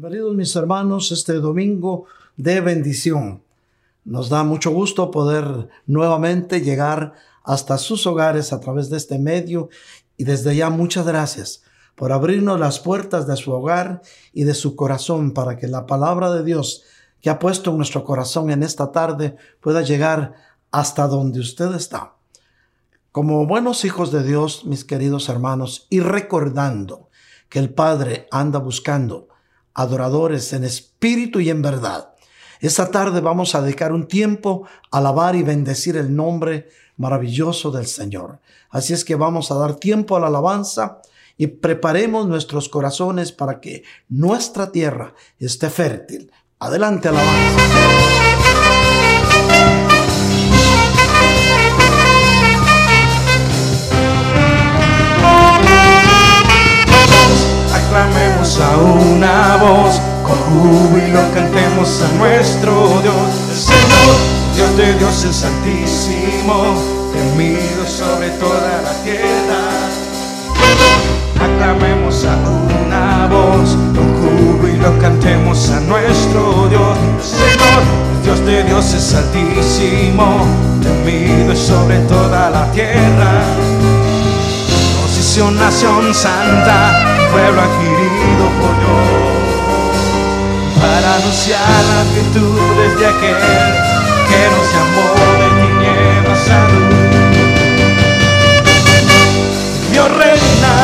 Bienvenidos mis hermanos este domingo de bendición. Nos da mucho gusto poder nuevamente llegar hasta sus hogares a través de este medio y desde ya muchas gracias por abrirnos las puertas de su hogar y de su corazón para que la palabra de Dios que ha puesto en nuestro corazón en esta tarde pueda llegar hasta donde usted está. Como buenos hijos de Dios, mis queridos hermanos, y recordando que el Padre anda buscando adoradores en espíritu y en verdad. Esta tarde vamos a dedicar un tiempo a alabar y bendecir el nombre maravilloso del Señor. Así es que vamos a dar tiempo a la alabanza y preparemos nuestros corazones para que nuestra tierra esté fértil. Adelante, alabanza. aclamemos a una voz, con júbilo cantemos a nuestro Dios, el Señor, Dios de Dios el Santísimo, temido sobre toda la tierra. Aclamemos a una voz, con júbilo cantemos a nuestro Dios, el Señor, Dios de Dios es altísimo, temido sobre toda la tierra. Nación santa, pueblo adquirido para anunciar las virtudes de aquel que nos llamó de tinieblas a luz. Dios reina,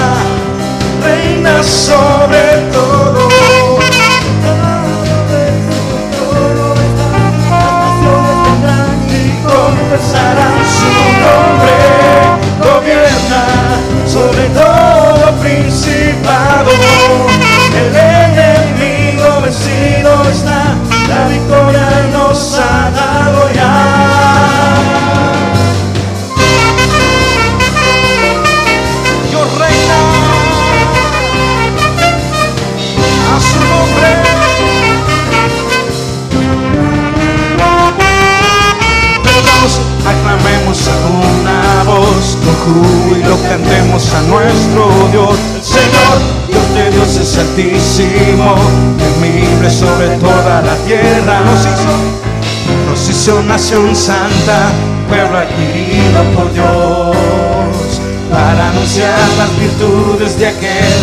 reina sobre todo. Aclamemos a una voz, con júbilo cantemos a nuestro Dios, el Señor, Dios de Dios es altísimo, temible sobre toda la tierra, nos hizo, nos hizo nación santa, pueblo adquirido por Dios, para anunciar las virtudes de aquel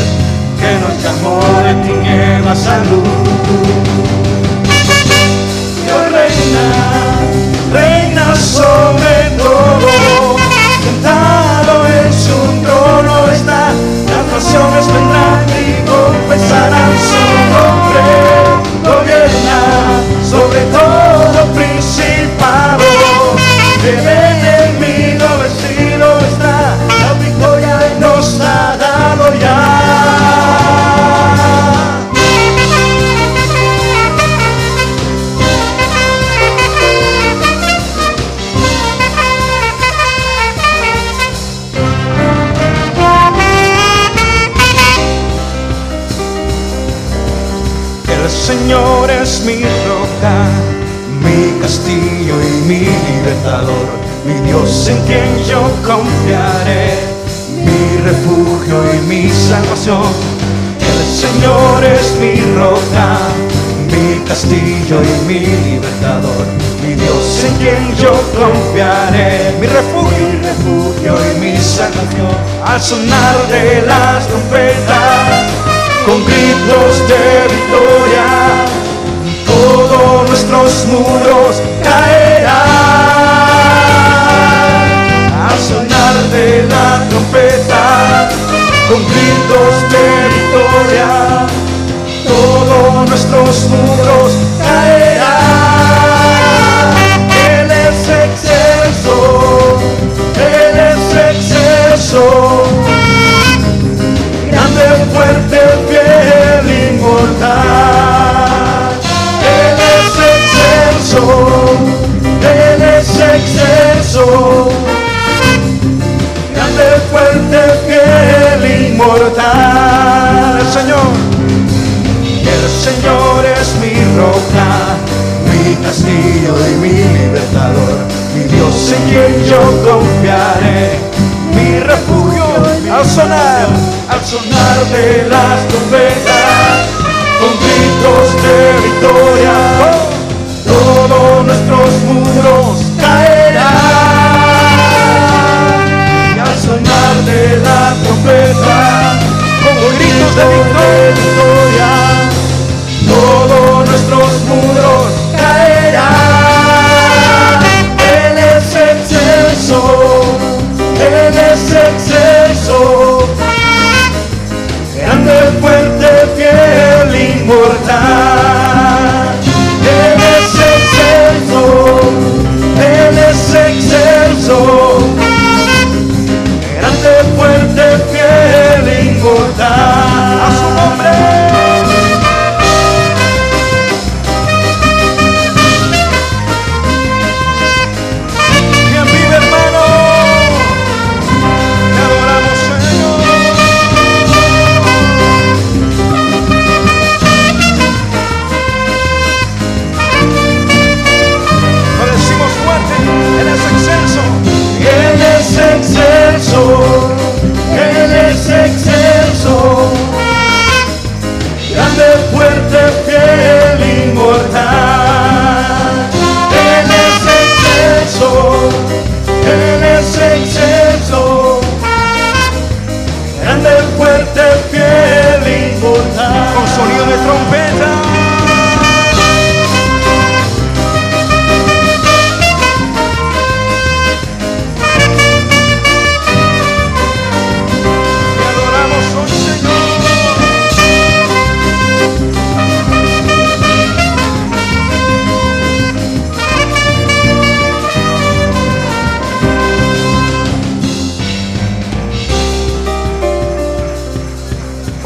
que nos llamó de tinieblas a luz. Dios reina, reina sobre todo, sentado en su trono está, las naciones vendrán y confesarán Señor es mi roca, mi castillo y mi libertador, mi Dios en quien yo confiaré, mi refugio y mi salvación. El Señor es mi roca, mi castillo y mi libertador, mi Dios en quien yo confiaré, mi refugio, mi refugio y mi salvación. Al sonar de las trompetas con gritos de victoria, todos nuestros muros caerán. Al sonar de la trompeta, con gritos de victoria, todos nuestros muros caerán. Inmortal. Señor, el Señor es mi roca, mi castillo y mi libertador, mi Dios en quien yo confiaré, mi refugio al sonar, al sonar de las trompetas, con gritos de victoria. Todos nuestros gritos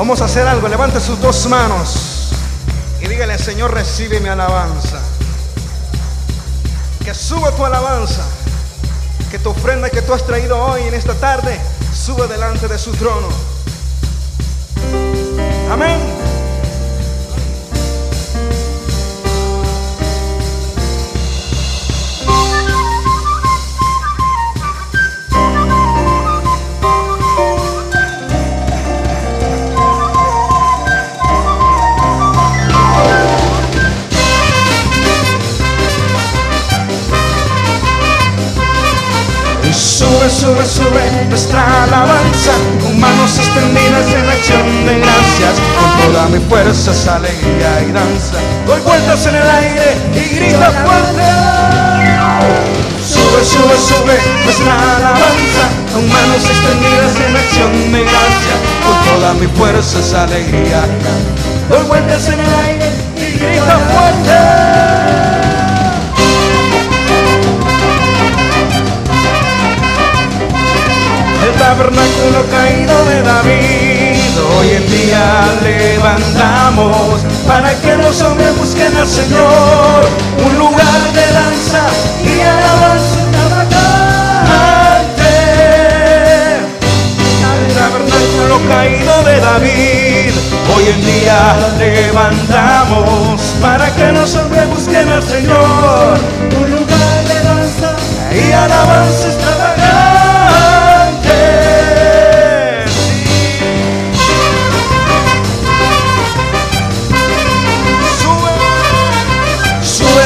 Vamos a hacer algo. Levante sus dos manos y dígale, Señor, recibe mi alabanza. Que suba tu alabanza. Que tu ofrenda que tú has traído hoy en esta tarde suba delante de su trono. Amén. Sube, sube, nuestra alabanza con manos extendidas en acción de gracias. Con toda mi fuerza, alegría y danza. Doy vueltas en el aire y grita fuerte. Sube, sube, sube nuestra alabanza con manos extendidas en acción de gracias. Con toda mi fuerza, alegría. Doy vueltas en el aire y grita fuerte. Tabernáculo caído de David. Hoy en día levantamos para que los hombres busquen al Señor un lugar de danza y alabanza extravagante. El tabernáculo caído de David. Hoy en día levantamos para que los hombres busquen al Señor un lugar de danza y alabanza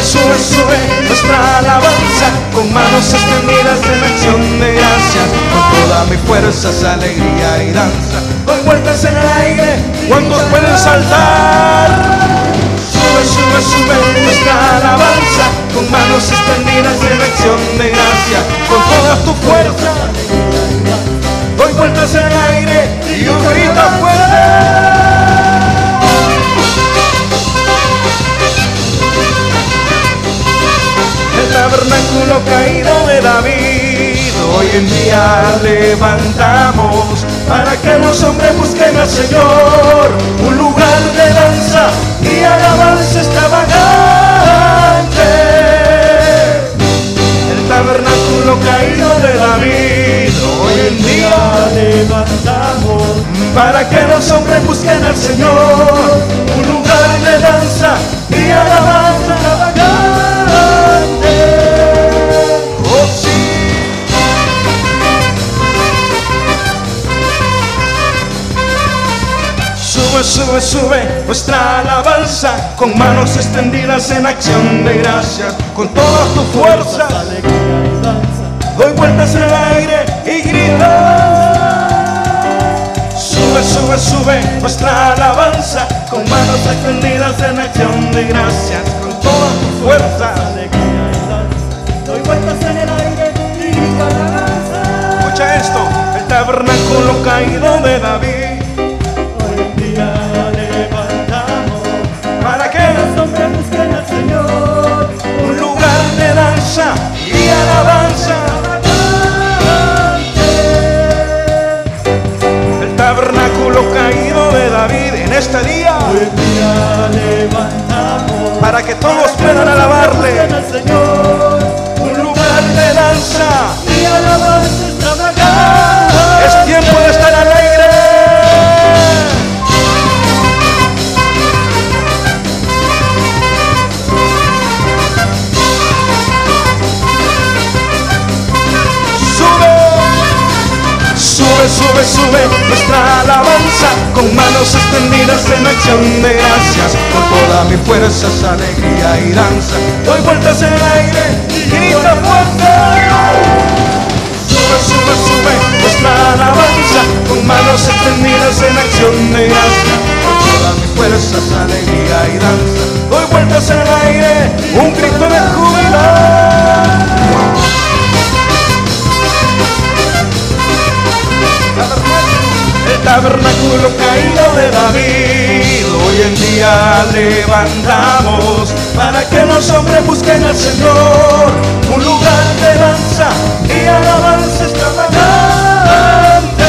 Sube, sube, nuestra alabanza con manos extendidas en acción de gracias. Con toda mi fuerza alegría y danza. Doy vueltas en el aire, ¿cuántos pueden saltar? Sube, sube, sube nuestra alabanza con manos extendidas en acción de gracia. Con toda tu fuerza. Doy vueltas en el aire y un grito fuerte. Tabernáculo caído de David. Hoy en día levantamos para que los hombres busquen al Señor un lugar de danza y alabanza extravagante. El tabernáculo caído de David. Hoy en día levantamos para que los hombres busquen al Señor un lugar de danza y alabanza Sube, sube, sube nuestra alabanza con manos extendidas en acción de gracias, con toda tu fuerza. Doy vueltas en el aire y grito. Sube, sube, sube nuestra alabanza, con manos extendidas en acción de gracias, con toda tu fuerza. Doy vueltas en el aire y grito. Escucha esto, el tabernáculo caído de David. Tabernáculo caído de David en este día. Hoy en día levantamos Para que todos puedan alabarle. al Señor. Un lugar de danza. Y alabanza sube, sube, nuestra alabanza con manos extendidas en acción de gracias. Con toda mi fuerza, es alegría y danza. Doy vueltas en el aire y grita fuerte. Sube, sube, sube nuestra alabanza con manos extendidas en acción de gracia. Con toda mi fuerza, es alegría y danza. Doy vueltas en el aire, un grito de júbilo. Tabernáculo caído de David, hoy en día levantamos para que los hombres busquen al Señor, un lugar de danza y alabanza extravagante.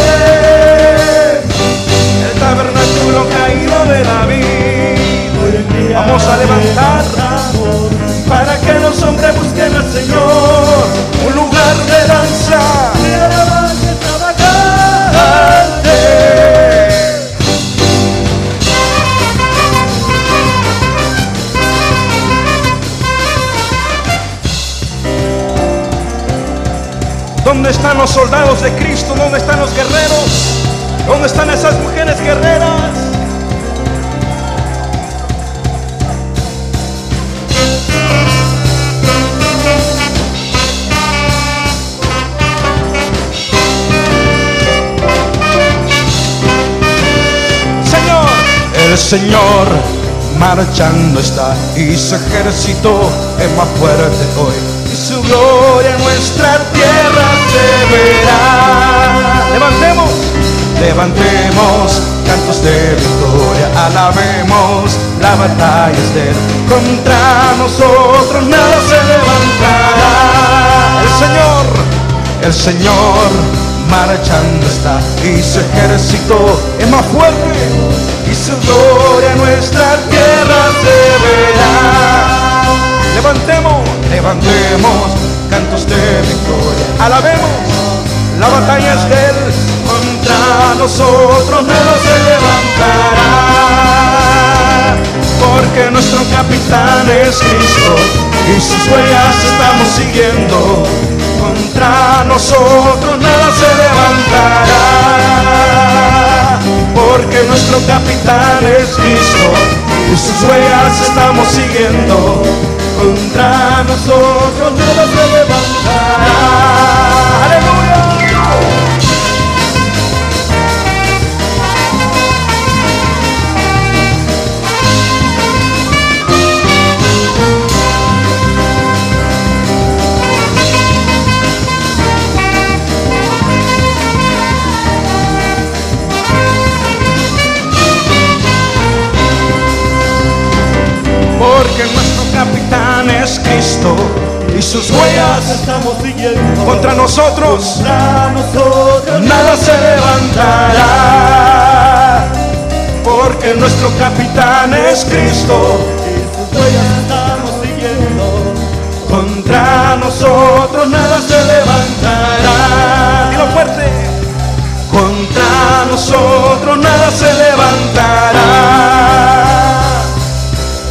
El tabernáculo caído de David, Hoy en día Vamos a levantar. para que los hombres busquen al Señor, los soldados de Cristo? ¿Dónde están los guerreros? ¿Dónde están esas mujeres guerreras? Señor, el Señor marchando está y su ejército es más fuerte hoy y su gloria en nuestra tierra Levantemos, levantemos cantos de victoria, alabemos la batalla es de él. Contra nosotros nada se levantará. El Señor, el Señor marchando está y su ejército es más fuerte y su gloria nuestra tierra se verá. Levantemos, levantemos de victoria, alabemos, la batalla es de él, contra nosotros nada se levantará, porque nuestro capitán es Cristo y sus huellas estamos siguiendo, contra nosotros nada se levantará, porque nuestro capitán es Cristo y sus huellas estamos siguiendo, contra nosotros nada se levantará. Aleluya. Estamos siguiendo contra nosotros contra nosotros nada se levantará. Porque nuestro capitán es Cristo, y sus huellas estamos siguiendo contra nosotros nada se levantará. Dilo fuerte. Contra nosotros nada se levantará.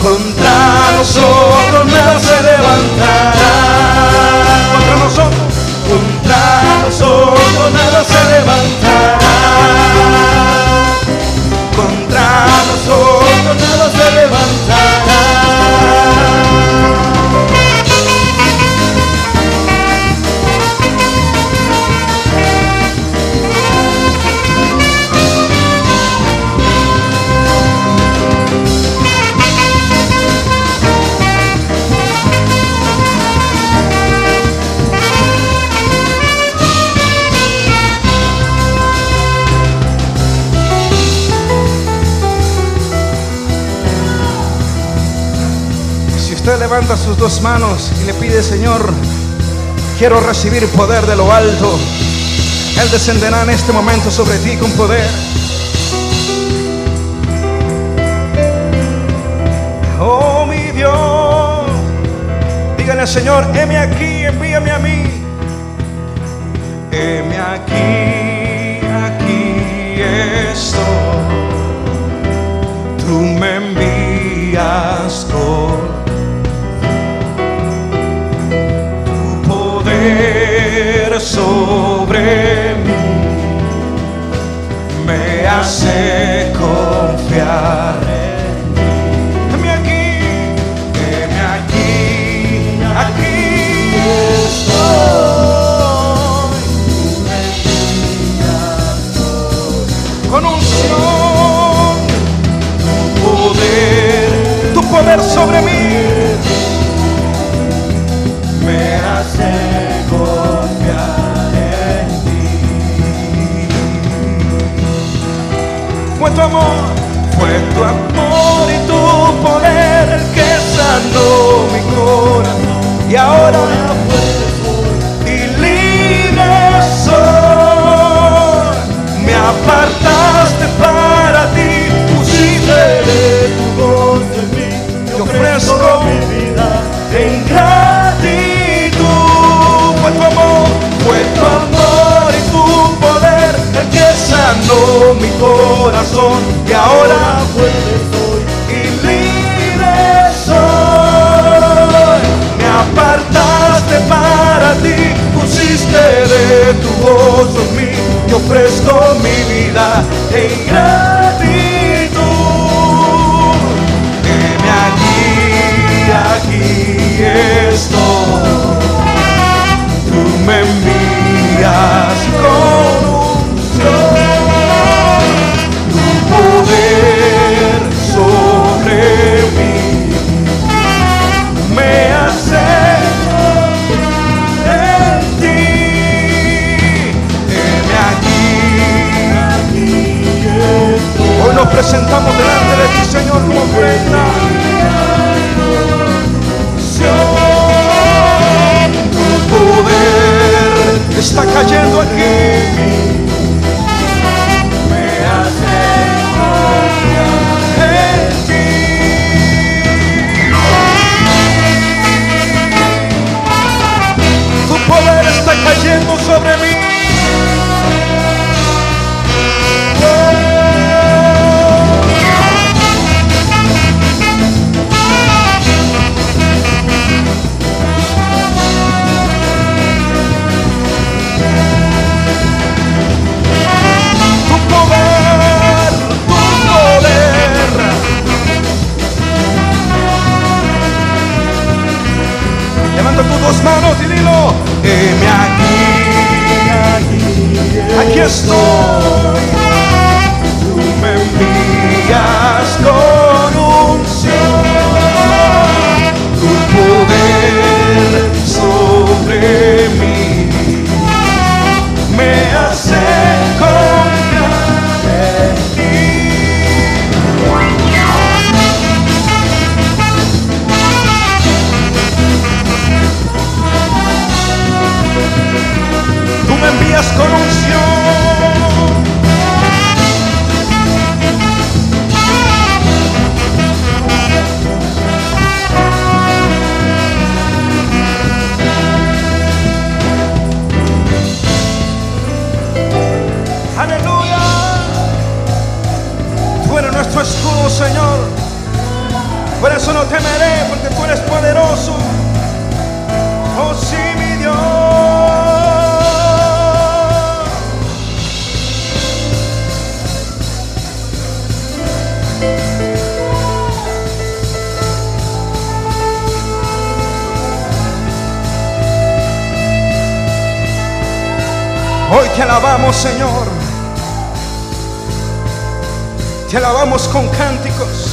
Contra nosotros nada se levantará. Se levantará. Levanta sus dos manos y le pide, Señor, quiero recibir poder de lo alto. Él descenderá en este momento sobre ti con poder. Oh mi Dios, dígale Señor, heme aquí, envíame a mí. Heme aquí, sobre mí. Me hace confiar en. Heme aquí, heme aquí, aquí estoy. Con unción, tu poder, tu poder sobre mí. Amor, fue tu amor y tu poder el que sanó mi corazón. Y ahora y libre soy. Me apartaste para ti, pusiste de tu voz en mí. Mi corazón. Y ahora fuerte soy. y libre soy. Me apartaste para ti, pusiste de tu voz en mí. Yo ofrezco mi vida en gratitud. Heme aquí, aquí estoy. Tú me envías con presentamos delante de ti, Señor, como ofrenda. Tu poder está cayendo aquí. Me hace aquí Señor. Te alabamos con cánticos.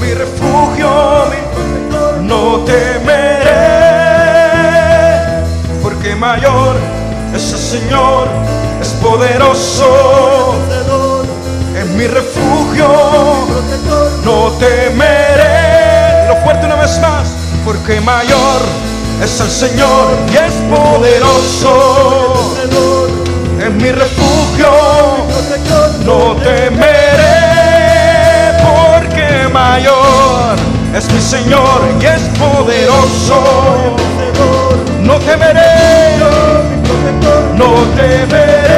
Mi refugio, mi protector, no temeré. Porque mayor es el Señor, es poderoso, es mi refugio, no temeré. Lo fuerte una vez más, porque mayor es el Señor y es poderoso, es mi refugio, no temeré, mayor es mi Señor y es poderoso, no temeré, no temeré.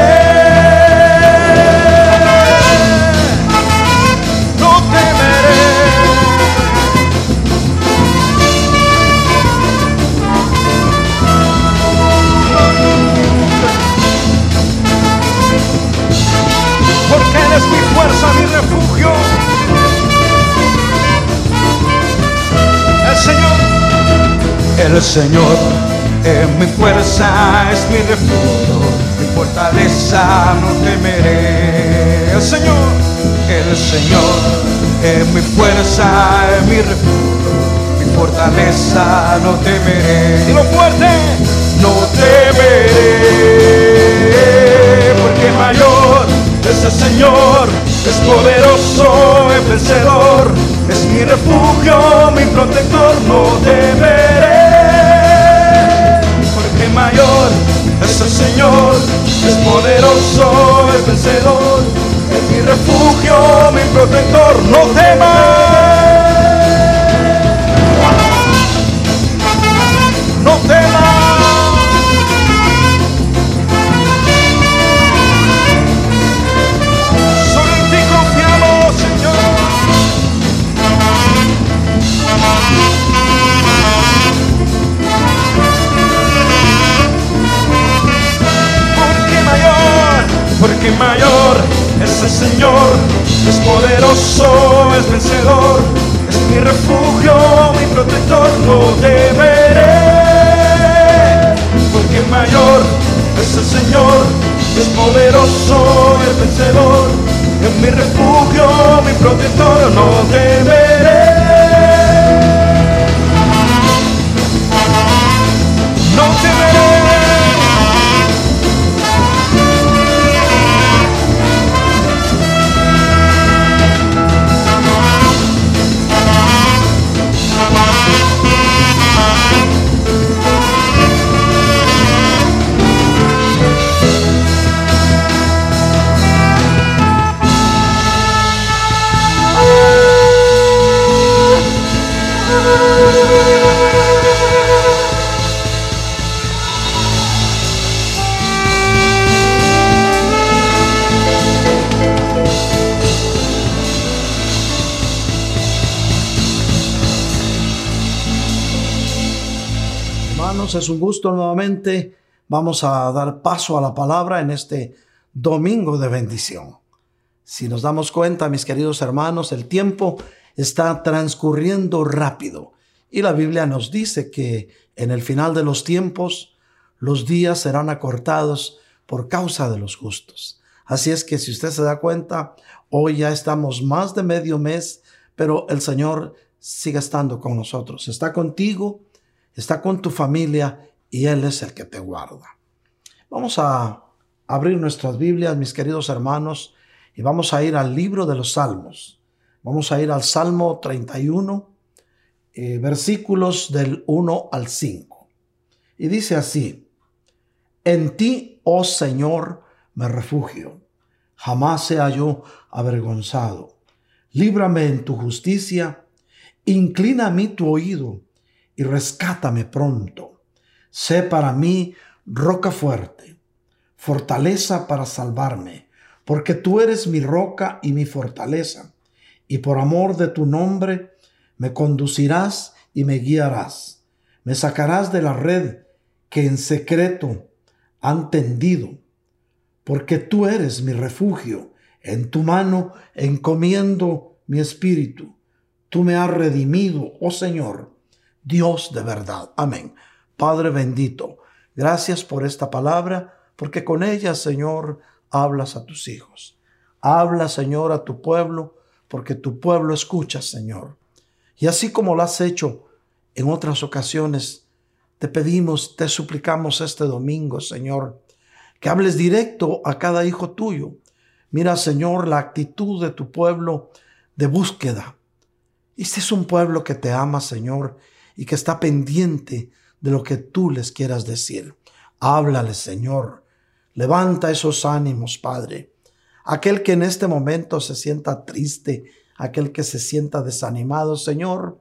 Fuerza, mi refugio. El Señor es mi fuerza, es mi refugio, mi fortaleza, no temeré. El Señor, el Señor es mi fuerza, es mi refugio, mi fortaleza, no temeré. Y lo fuerte, no temeré, porque mayor es el Señor, es poderoso, es vencedor, es mi refugio, mi protector, no temeré. Mayor es el Señor, es poderoso, es vencedor, es mi refugio, mi protector, no temas. Porque mayor es el Señor, es poderoso, es vencedor, es mi refugio, mi protector, no temeré. Porque mayor es el Señor, es poderoso, es vencedor, es mi refugio, mi protector, no temeré. Es un gusto nuevamente. Vamos a dar paso a la palabra en este domingo de bendición. Si nos damos cuenta, mis queridos hermanos, el tiempo está transcurriendo rápido y la Biblia nos dice que en el final de los tiempos los días serán acortados por causa de los justos. Así es que si usted se da cuenta, hoy ya estamos más de medio mes, pero el Señor sigue estando con nosotros. Está contigo, está con tu familia y Él es el que te guarda. Vamos a abrir nuestras Biblias, mis queridos hermanos, y vamos a ir al libro de los Salmos. Vamos a ir al Salmo 31, eh, versículos del 1 al 5. Y dice así, en ti, oh Señor, me refugio. Jamás sea yo avergonzado. Líbrame en tu justicia. Inclina a mí tu oído rescátame pronto. Sé para mí roca fuerte, fortaleza para salvarme, porque tú eres mi roca y mi fortaleza, y por amor de tu nombre me conducirás y me guiarás. Me sacarás de la red que en secreto han tendido, porque tú eres mi refugio. En tu mano encomiendo mi espíritu. Tú me has redimido, oh Señor, Dios de verdad. Amén. Padre bendito, gracias por esta palabra, porque con ella, Señor, hablas a tus hijos. Habla, Señor, a tu pueblo, porque tu pueblo escucha, Señor. Y así como lo has hecho en otras ocasiones, te pedimos, te suplicamos este domingo, Señor, que hables directo a cada hijo tuyo. Mira, Señor, la actitud de tu pueblo de búsqueda. Este es un pueblo que te ama, Señor, y que está pendiente de lo que tú les quieras decir. Háblale, Señor. Levanta esos ánimos, Padre. Aquel que en este momento se sienta triste, aquel que se sienta desanimado, Señor,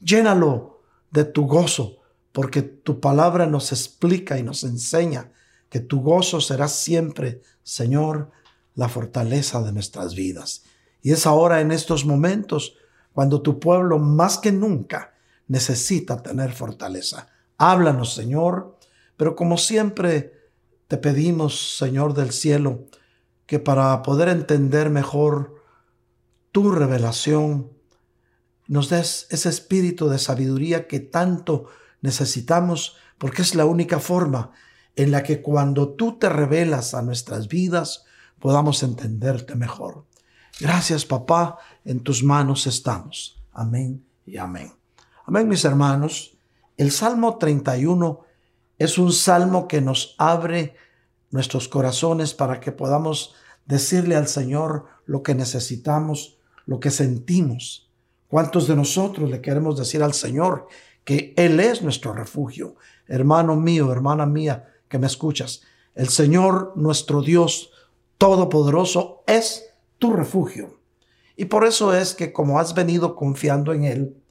llénalo de tu gozo, porque tu palabra nos explica y nos enseña que tu gozo será siempre, Señor, la fortaleza de nuestras vidas. Y es ahora en estos momentos cuando tu pueblo más que nunca necesita tener fortaleza. Háblanos, Señor, pero como siempre te pedimos, Señor del cielo, que para poder entender mejor tu revelación, nos des ese espíritu de sabiduría que tanto necesitamos, porque es la única forma en la que cuando tú te revelas a nuestras vidas, podamos entenderte mejor. Gracias, papá, en tus manos estamos. Amén y amén. Amén, mis hermanos. El Salmo 31 es un salmo que nos abre nuestros corazones para que podamos decirle al Señor lo que necesitamos, lo que sentimos. ¿Cuántos de nosotros le queremos decir al Señor que Él es nuestro refugio? Hermano mío, hermana mía, que me escuchas, el Señor nuestro Dios Todopoderoso es tu refugio. Y por eso es que como has venido confiando en Él,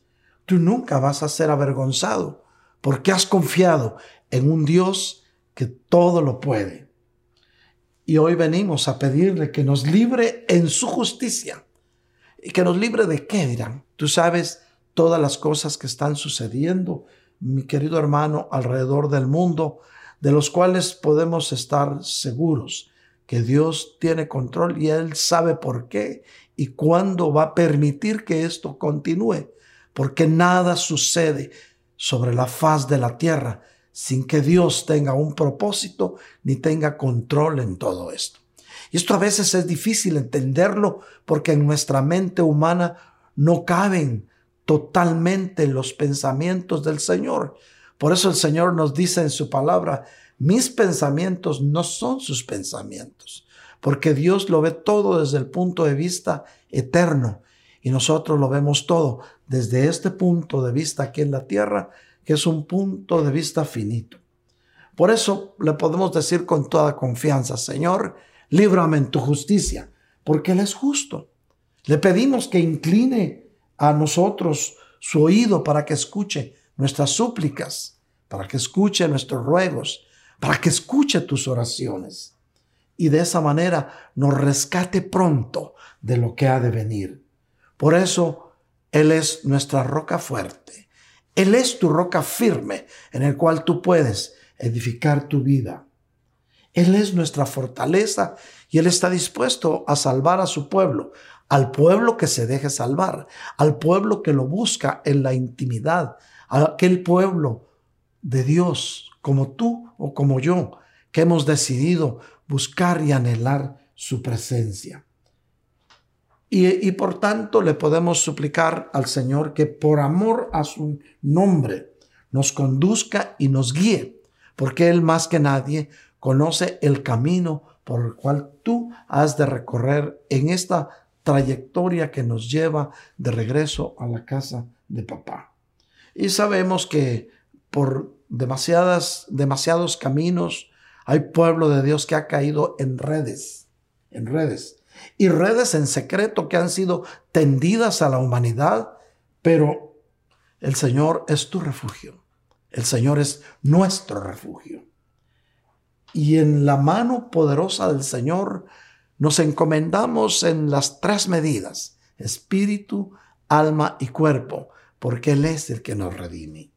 tú nunca vas a ser avergonzado, porque has confiado en un Dios que todo lo puede. Y hoy venimos a pedirle que nos libre en su justicia. ¿Y que nos libre de qué dirán? Tú sabes todas las cosas que están sucediendo, mi querido hermano, alrededor del mundo, de los cuales podemos estar seguros que Dios tiene control y Él sabe por qué y cuándo va a permitir que esto continúe, porque nada sucede sobre la faz de la tierra sin que Dios tenga un propósito ni tenga control en todo esto. Y esto a veces es difícil entenderlo porque en nuestra mente humana no caben totalmente los pensamientos del Señor. Por eso el Señor nos dice en su palabra, mis pensamientos no son sus pensamientos, porque Dios lo ve todo desde el punto de vista eterno y nosotros lo vemos todo desde este punto de vista aquí en la tierra, que es un punto de vista finito. Por eso le podemos decir con toda confianza, Señor, líbrame en tu justicia, porque Él es justo. Le pedimos que incline a nosotros su oído para que escuche nuestras súplicas, para que escuche nuestros ruegos, para que escuche tus oraciones y de esa manera nos rescate pronto de lo que ha de venir. Por eso Él es nuestra roca fuerte. Él es tu roca firme en el cual tú puedes edificar tu vida. Él es nuestra fortaleza y Él está dispuesto a salvar a su pueblo, al pueblo que se deje salvar, al pueblo que lo busca en la intimidad, a aquel pueblo de Dios como tú o como yo, que hemos decidido buscar y anhelar su presencia. Y, por tanto le podemos suplicar al Señor que por amor a su nombre nos conduzca y nos guíe, porque Él más que nadie conoce el camino por el cual tú has de recorrer en esta trayectoria que nos lleva de regreso a la casa de papá. Y sabemos que por demasiadas, demasiados caminos. Hay pueblo de Dios que ha caído en redes, en redes. Y redes en secreto que han sido tendidas a la humanidad, pero el Señor es tu refugio. El Señor es nuestro refugio. Y en la mano poderosa del Señor nos encomendamos en las tres medidas, espíritu, alma y cuerpo, porque Él es el que nos redime.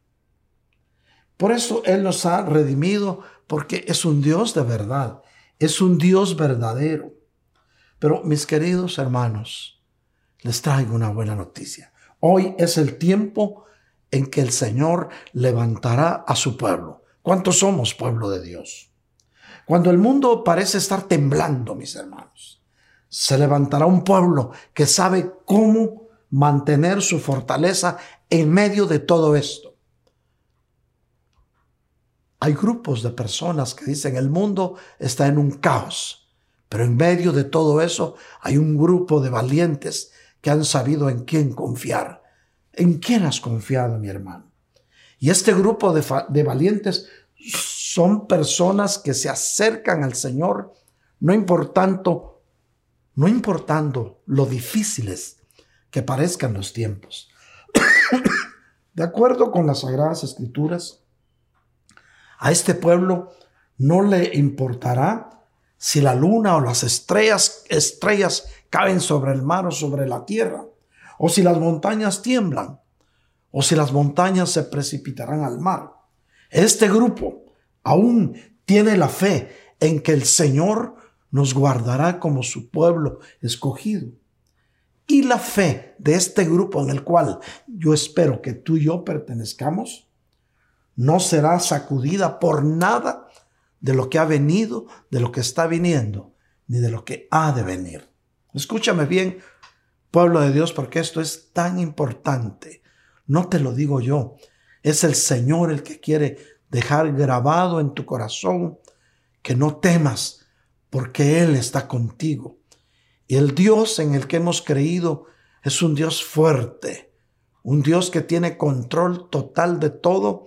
Por eso Él nos ha redimido, porque es un Dios de verdad, es un Dios verdadero. Pero mis queridos hermanos, les traigo una buena noticia. Hoy es el tiempo en que el Señor levantará a su pueblo. ¿Cuántos somos pueblo de Dios? Cuando el mundo parece estar temblando, mis hermanos, se levantará un pueblo que sabe cómo mantener su fortaleza en medio de todo esto. Hay grupos de personas que dicen el mundo está en un caos, pero en medio de todo eso hay un grupo de valientes que han sabido en quién confiar. ¿En quién has confiado, mi hermano? Y este grupo de, valientes son personas que se acercan al Señor, no importando, no importando lo difíciles que parezcan los tiempos. de acuerdo con las Sagradas Escrituras, a este pueblo no le importará si la luna o las estrellas, estrellas caen sobre el mar o sobre la tierra, o si las montañas tiemblan, o si las montañas se precipitarán al mar. Este grupo aún tiene la fe en que el Señor nos guardará como su pueblo escogido. Y la fe de este grupo en el cual yo espero que tú y yo pertenezcamos, no será sacudida por nada de lo que ha venido, de lo que está viniendo, ni de lo que ha de venir. Escúchame bien, pueblo de Dios, porque esto es tan importante. No te lo digo yo, es el Señor el que quiere dejar grabado en tu corazón que no temas, porque Él está contigo. Y el Dios en el que hemos creído es un Dios fuerte, un Dios que tiene control total de todo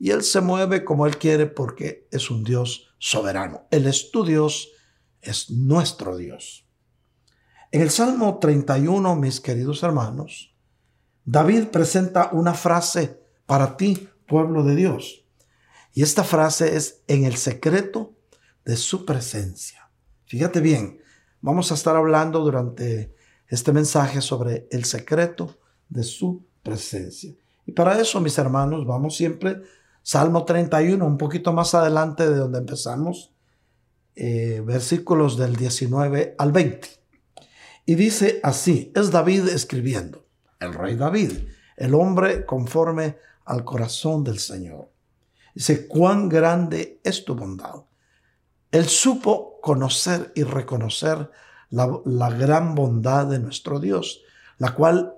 y Él se mueve como Él quiere porque es un Dios soberano. Él es tu Dios, es nuestro Dios. En el Salmo 31, mis queridos hermanos, David presenta una frase para ti, pueblo de Dios. Y esta frase es en el secreto de su presencia. Fíjate bien, vamos a estar hablando durante este mensaje sobre el secreto de su presencia. Y para eso, mis hermanos, vamos siempre Salmo 31, un poquito más adelante de donde empezamos, eh, versículos del 19 al 20. Y dice así, es David escribiendo, el rey David, el hombre conforme al corazón del Señor. Dice, cuán grande es tu bondad. Él supo conocer y reconocer la, la gran bondad de nuestro Dios, la cual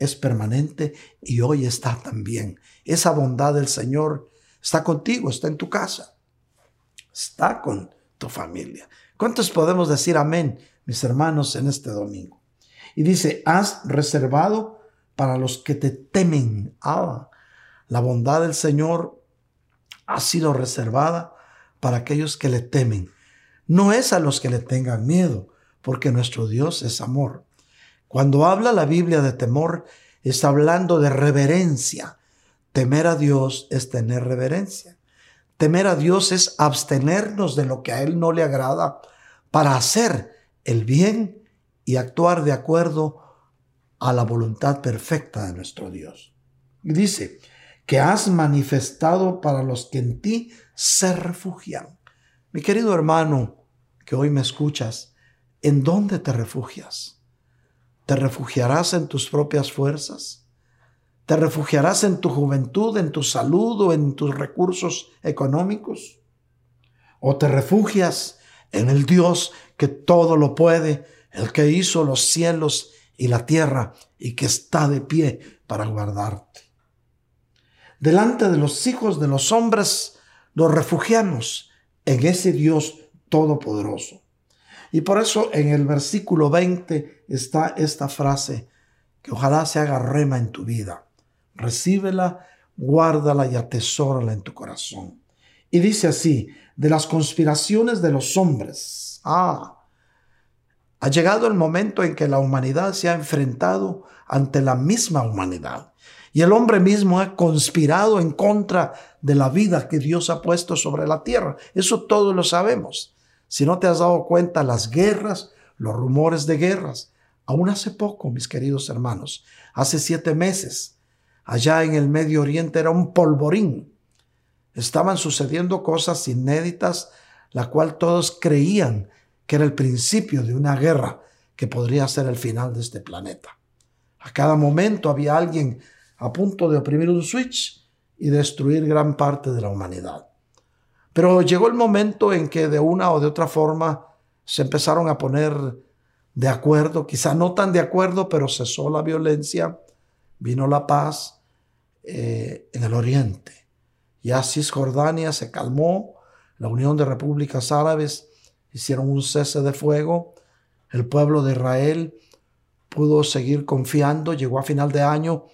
es permanente y hoy está también. Esa bondad del Señor está contigo, está en tu casa, está con tu familia. ¿Cuántos podemos decir amén, mis hermanos, en este domingo? Y dice, has reservado para los que te temen. Ah, la bondad del Señor ha sido reservada para aquellos que le temen. No es a los que le tengan miedo, porque nuestro Dios es amor. Cuando habla la Biblia de temor, está hablando de reverencia. Temer a Dios es tener reverencia. Temer a Dios es abstenernos de lo que a Él no le agrada para hacer el bien y actuar de acuerdo a la voluntad perfecta de nuestro Dios. Y dice, que has manifestado para los que en ti se refugian. Mi querido hermano, que hoy me escuchas, ¿en dónde te refugias? ¿Te refugiarás en tus propias fuerzas? ¿Te refugiarás en tu juventud, en tu salud o en tus recursos económicos? ¿O te refugias en el Dios que todo lo puede, el que hizo los cielos y la tierra y que está de pie para guardarte? Delante de los hijos de los hombres nos refugiamos en ese Dios todopoderoso. Y por eso en el versículo 20 está esta frase que ojalá se haga rema en tu vida. Recíbela, guárdala y atesórala en tu corazón. Y dice así, de las conspiraciones de los hombres. Ah, ha llegado el momento en que la humanidad se ha enfrentado ante la misma humanidad. Y el hombre mismo ha conspirado en contra de la vida que Dios ha puesto sobre la tierra. Eso todos lo sabemos. Si no te has dado cuenta, las guerras, los rumores de guerras, aún hace poco, mis queridos hermanos, hace siete meses, allá en el Medio Oriente era un polvorín. Estaban sucediendo cosas inéditas, la cual todos creían que era el principio de una guerra que podría ser el final de este planeta. A cada momento había alguien a punto de oprimir un switch y destruir gran parte de la humanidad. Pero llegó el momento en que de una o de otra forma se empezaron a poner de acuerdo, quizá no tan de acuerdo, pero cesó la violencia, vino la paz eh, en el oriente. Ya Cisjordania se calmó, la Unión de Repúblicas Árabes hicieron un cese de fuego, el pueblo de Israel pudo seguir confiando, llegó a final de año,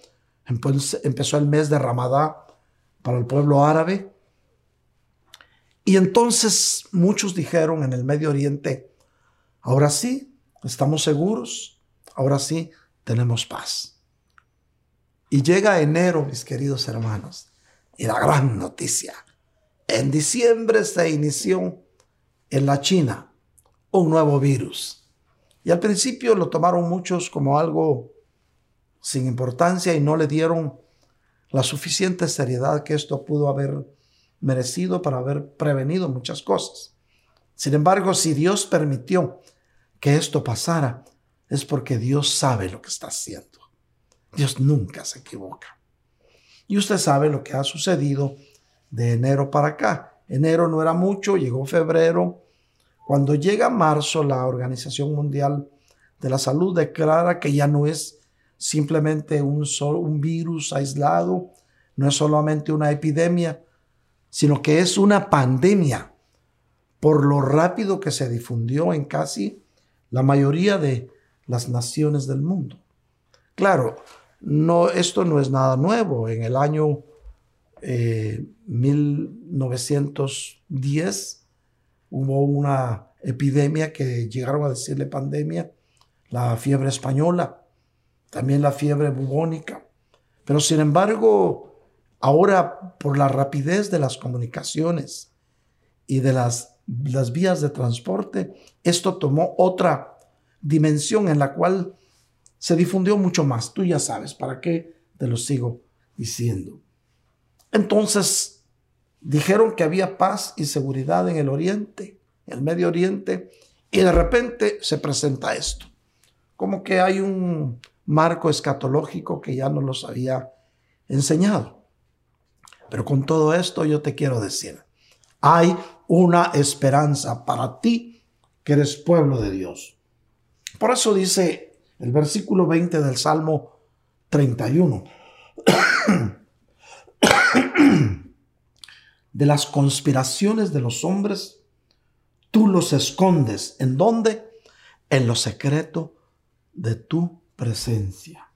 empezó el mes de Ramadá para el pueblo árabe. Y entonces muchos dijeron en el Medio Oriente, ahora sí, estamos seguros, ahora sí, tenemos paz. Y llega enero, mis queridos hermanos, y la gran noticia. En diciembre se inició en la China un nuevo virus. Y al principio lo tomaron muchos como algo sin importancia y no le dieron la suficiente seriedad que esto pudo haber merecido para haber prevenido muchas cosas. Sin embargo, si Dios permitió que esto pasara, es porque Dios sabe lo que está haciendo. Dios nunca se equivoca. Y usted sabe lo que ha sucedido de enero para acá. Enero no era mucho, llegó febrero. Cuando llega marzo, la Organización Mundial de la Salud declara que ya no es simplemente un, un virus aislado, no es solamente una epidemia, sino que es una pandemia por lo rápido que se difundió en casi la mayoría de las naciones del mundo. Claro, no, esto no es nada nuevo. En el año 1910 eh, hubo una epidemia que llegaron a decirle pandemia, la fiebre española, también la fiebre bubónica. Pero sin embargo, ahora por la rapidez de las comunicaciones y de las, las vías de transporte, esto tomó otra dimensión en la cual se difundió mucho más. Tú ya sabes, ¿para qué te lo sigo diciendo? Entonces, dijeron que había paz y seguridad en el Oriente, en el Medio Oriente, y de repente se presenta esto. Como que hay un marco escatológico que ya nos los había enseñado. Pero con todo esto yo te quiero decir, hay una esperanza para ti que eres pueblo de Dios. Por eso dice el versículo 20 del Salmo 31. de las conspiraciones de los hombres, tú los escondes. ¿En dónde? En lo secreto de tu presencia.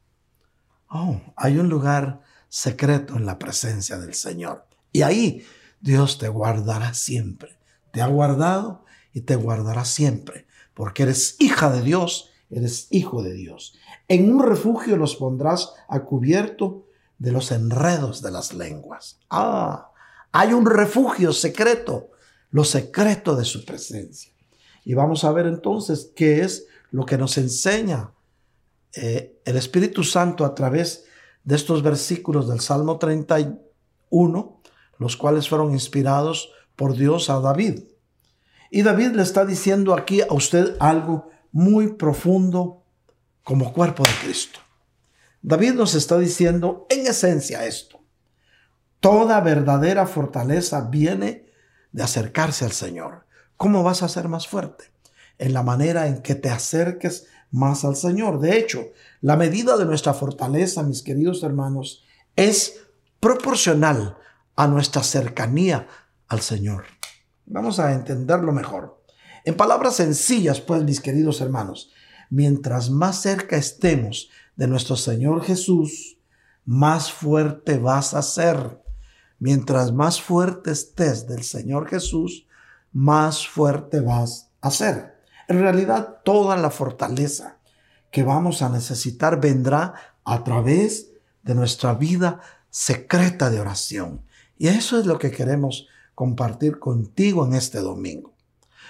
Oh, hay un lugar secreto en la presencia del Señor. Y ahí Dios te guardará siempre. Te ha guardado y te guardará siempre, porque eres hija de Dios eres hijo de Dios. En un refugio los pondrás a cubierto de los enredos de las lenguas. Ah, hay un refugio secreto, lo secreto de su presencia. Y vamos a ver entonces qué es lo que nos enseña eh, el Espíritu Santo a través de estos versículos del Salmo 31, los cuales fueron inspirados por Dios a David. Y David le está diciendo aquí a usted algo muy profundo como cuerpo de Cristo. David nos está diciendo en esencia esto. Toda verdadera fortaleza viene de acercarse al Señor. ¿Cómo vas a ser más fuerte? En la manera en que te acerques más al Señor. De hecho, la medida de nuestra fortaleza, mis queridos hermanos, es proporcional a nuestra cercanía al Señor. Vamos a entenderlo mejor. En palabras sencillas, pues, mis queridos hermanos, mientras más cerca estemos de nuestro Señor Jesús, más fuerte vas a ser. Mientras más fuerte estés del Señor Jesús, más fuerte vas a ser. En realidad, toda la fortaleza que vamos a necesitar vendrá a través de nuestra vida secreta de oración. Y eso es lo que queremos compartir contigo en este domingo.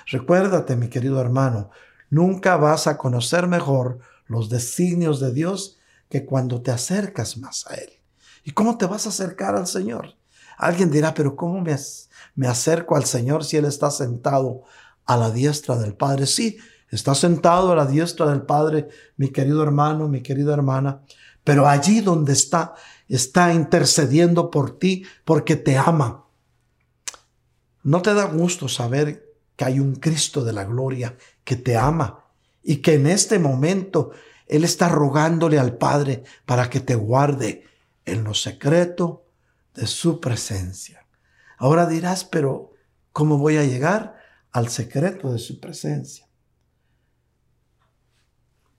Recuérdate, mi querido hermano, nunca vas a conocer mejor los designios de Dios que cuando te acercas más a Él. ¿Y cómo te vas a acercar al Señor? Alguien dirá, pero ¿cómo me, acerco al Señor si Él está sentado a la diestra del Padre? Sí, Está sentado a la diestra del Padre, mi querido hermano, mi querida hermana, pero allí donde está, está intercediendo por ti porque te ama. ¿No te da gusto saber que hay un Cristo de la gloria que te ama y que en este momento Él está rogándole al Padre para que te guarde en lo secreto de su presencia? Ahora dirás, pero ¿cómo voy a llegar al secreto de su presencia?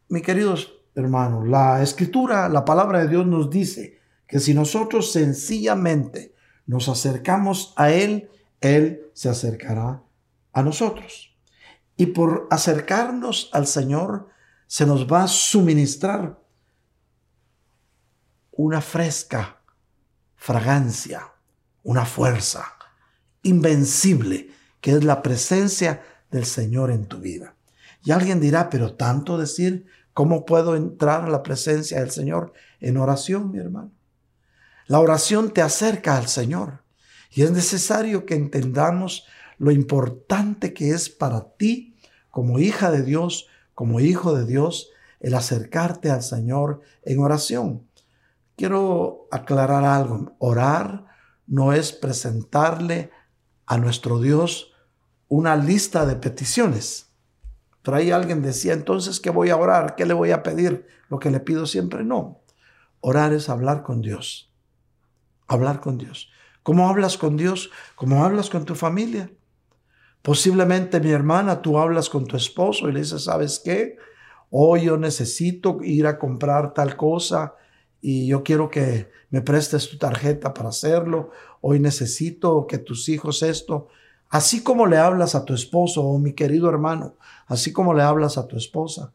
Mi queridos hermanos, la escritura, la palabra de Dios nos dice que si nosotros sencillamente nos acercamos a Él, Él se acercará a nosotros. Y por acercarnos al Señor, se nos va a suministrar una fresca fragancia, una fuerza invencible, que es la presencia del Señor en tu vida. Y alguien dirá, pero tanto decir, ¿cómo puedo entrar a la presencia del Señor en oración, mi hermano? La oración te acerca al Señor y es necesario que entendamos lo importante que es para ti como hija de Dios, como hijo de Dios, el acercarte al Señor en oración. Quiero aclarar algo. Orar no es presentarle a nuestro Dios una lista de peticiones. Pero ahí alguien decía, entonces, ¿qué voy a orar? ¿Qué le voy a pedir? Lo que le pido siempre, no. Orar es hablar con Dios. Hablar con Dios. ¿Cómo hablas con Dios? ¿Cómo hablas con tu familia? Posiblemente mi hermana, tú hablas con tu esposo y le dices, ¿sabes qué? Hoy yo necesito ir a comprar tal cosa y yo quiero que me prestes tu tarjeta para hacerlo. Hoy necesito que tus hijos esto. Así como le hablas a tu esposo o oh, mi querido hermano, así como le hablas a tu esposa,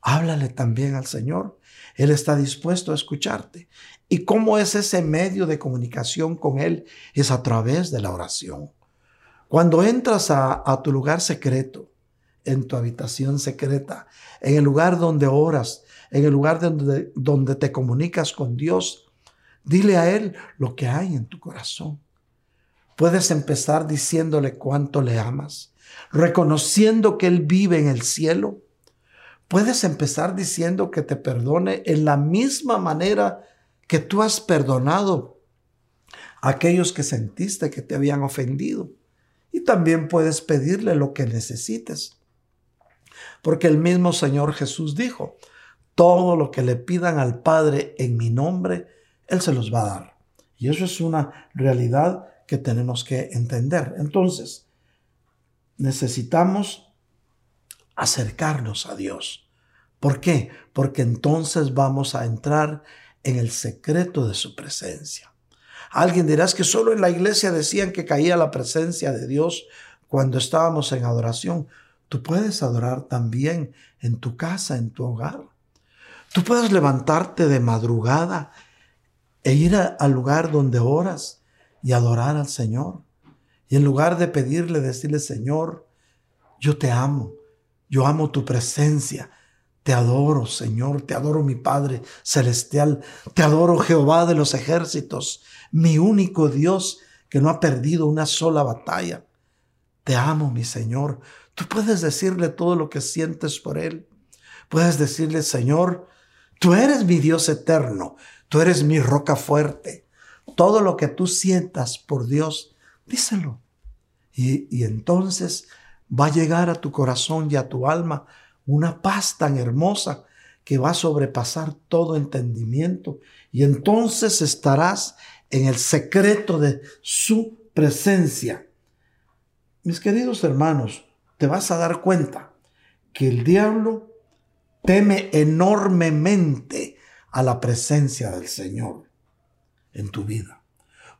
háblale también al Señor. Él está dispuesto a escucharte. ¿Y cómo es ese medio de comunicación con Él? Es a través de la oración. Cuando entras a, tu lugar secreto, en tu habitación secreta, en el lugar donde oras, en el lugar donde, donde te comunicas con Dios, dile a Él lo que hay en tu corazón. Puedes empezar diciéndole cuánto le amas, reconociendo que Él vive en el cielo. Puedes empezar diciendo que te perdone en la misma manera que tú has perdonado a aquellos que sentiste que te habían ofendido. Y también puedes pedirle lo que necesites. Porque el mismo Señor Jesús dijo, todo lo que le pidan al Padre en mi nombre, Él se los va a dar. Y eso es una realidad que tenemos que entender. Entonces, necesitamos acercarnos a Dios. ¿Por qué? Porque entonces vamos a entrar en el secreto de su presencia. Alguien dirás que solo en la iglesia decían que caía la presencia de Dios cuando estábamos en adoración. Tú puedes adorar también en tu casa, en tu hogar. Tú puedes levantarte de madrugada e ir al lugar donde oras y adorar al Señor. Y en lugar de pedirle, decirle, Señor, yo te amo, yo amo tu presencia, te adoro, Señor, te adoro mi Padre celestial, te adoro Jehová de los ejércitos, mi único Dios que no ha perdido una sola batalla. Te amo, mi Señor. Tú puedes decirle todo lo que sientes por Él. Puedes decirle, Señor, tú eres mi Dios eterno, tú eres mi roca fuerte. Todo lo que tú sientas por Dios, díselo. Y, y entonces va a llegar a tu corazón y a tu alma una paz tan hermosa que va a sobrepasar todo entendimiento. Y entonces estarás en el secreto de su presencia. Mis queridos hermanos, te vas a dar cuenta que el diablo teme enormemente a la presencia del Señor en tu vida.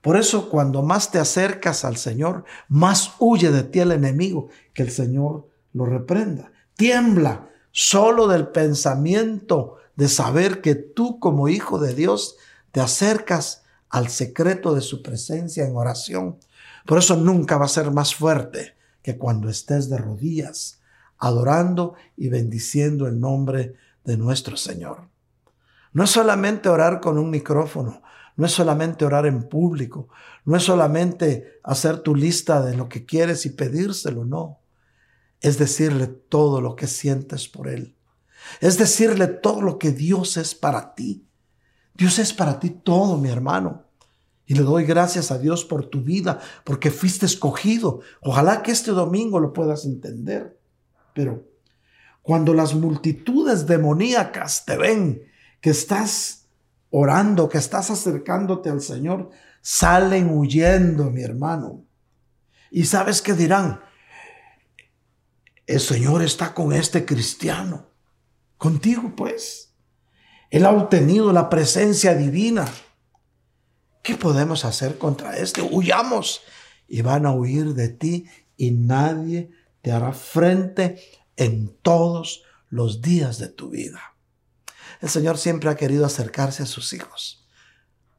Por eso cuando más te acercas al Señor, más huye de ti el enemigo, que el Señor lo reprenda. Tiembla solo del pensamiento de saber que tú como hijo de Dios te acercas al secreto de su presencia en oración. Por eso nunca va a ser más fuerte que cuando estés de rodillas, adorando y bendiciendo el nombre de nuestro Señor. No es solamente orar con un micrófono, no es solamente orar en público, no es solamente hacer tu lista de lo que quieres y pedírselo, no. es decirle todo lo que sientes por Él. Es decirle todo lo que Dios es para ti. Dios es para ti todo, mi hermano. Y le doy gracias a Dios por tu vida, porque fuiste escogido. Ojalá que este domingo lo puedas entender. Pero cuando las multitudes demoníacas te ven que estás orando, que estás acercándote al Señor, salen huyendo, mi hermano. Y sabes qué dirán, el Señor está con este cristiano, contigo pues. Él ha obtenido la presencia divina. ¿Qué podemos hacer contra este? Huyamos y van a huir de ti y nadie te hará frente en todos los días de tu vida. El Señor siempre ha querido acercarse a sus hijos.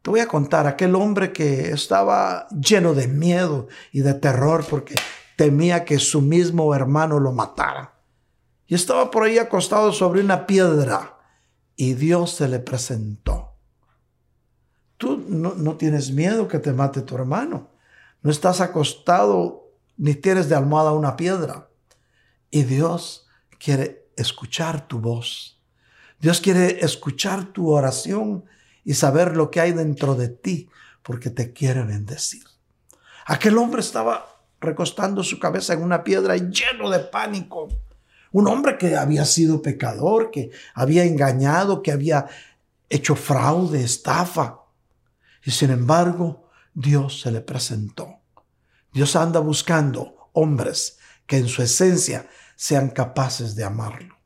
Te voy a contar aquel hombre que estaba lleno de miedo y de terror porque temía que su mismo hermano lo matara. Y estaba por ahí acostado sobre una piedra y Dios se le presentó. Tú no, tienes miedo que te mate tu hermano. No estás acostado ni tienes de almohada una piedra. Y Dios quiere escuchar tu voz. Dios quiere escuchar tu oración y saber lo que hay dentro de ti, porque te quiere bendecir. Aquel hombre estaba recostando su cabeza en una piedra lleno de pánico. Un hombre que había sido pecador, que había engañado, que había hecho fraude, estafa. Y sin embargo, Dios se le presentó. Dios anda buscando hombres que en su esencia sean capaces de amarlo.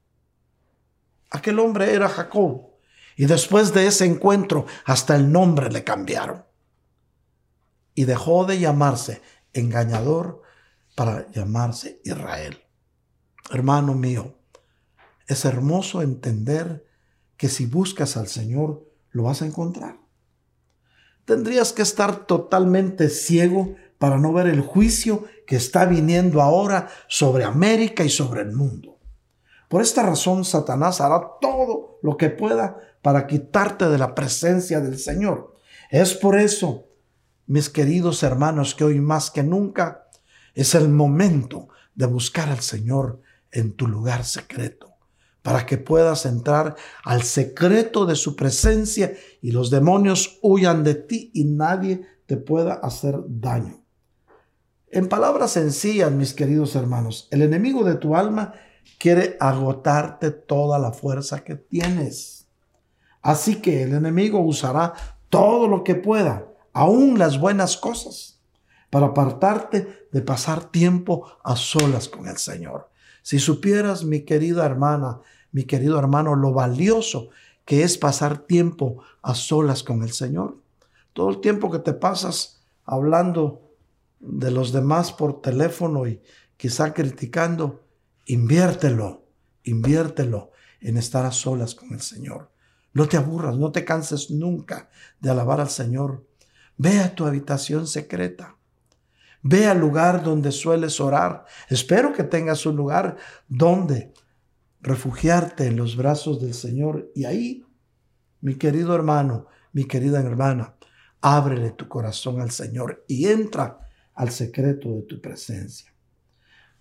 Aquel hombre era Jacob, y después de ese encuentro, hasta el nombre le cambiaron. Y dejó de llamarse engañador para llamarse Israel. Hermano mío, es hermoso entender que si buscas al Señor, lo vas a encontrar. Tendrías que estar totalmente ciego para no ver el juicio que está viniendo ahora sobre América y sobre el mundo. Por esta razón, Satanás hará todo lo que pueda para quitarte de la presencia del Señor. Es por eso, mis queridos hermanos, que hoy más que nunca es el momento de buscar al Señor en tu lugar secreto, para que puedas entrar al secreto de su presencia y los demonios huyan de ti y nadie te pueda hacer daño. En palabras sencillas, mis queridos hermanos, el enemigo de tu alma quiere agotarte toda la fuerza que tienes. Así que el enemigo usará todo lo que pueda, aún las buenas cosas, para apartarte de pasar tiempo a solas con el Señor. Si supieras, mi querida hermana, mi querido hermano, lo valioso que es pasar tiempo a solas con el Señor. Todo el tiempo que te pasas hablando de los demás por teléfono y quizá criticando, inviértelo, inviértelo en estar a solas con el Señor. No te aburras, no te canses nunca de alabar al Señor. Ve a tu habitación secreta. Ve al lugar donde sueles orar. Espero que tengas un lugar donde refugiarte en los brazos del Señor. Y ahí, mi querido hermano, mi querida hermana, ábrele tu corazón al Señor y entra al secreto de tu presencia.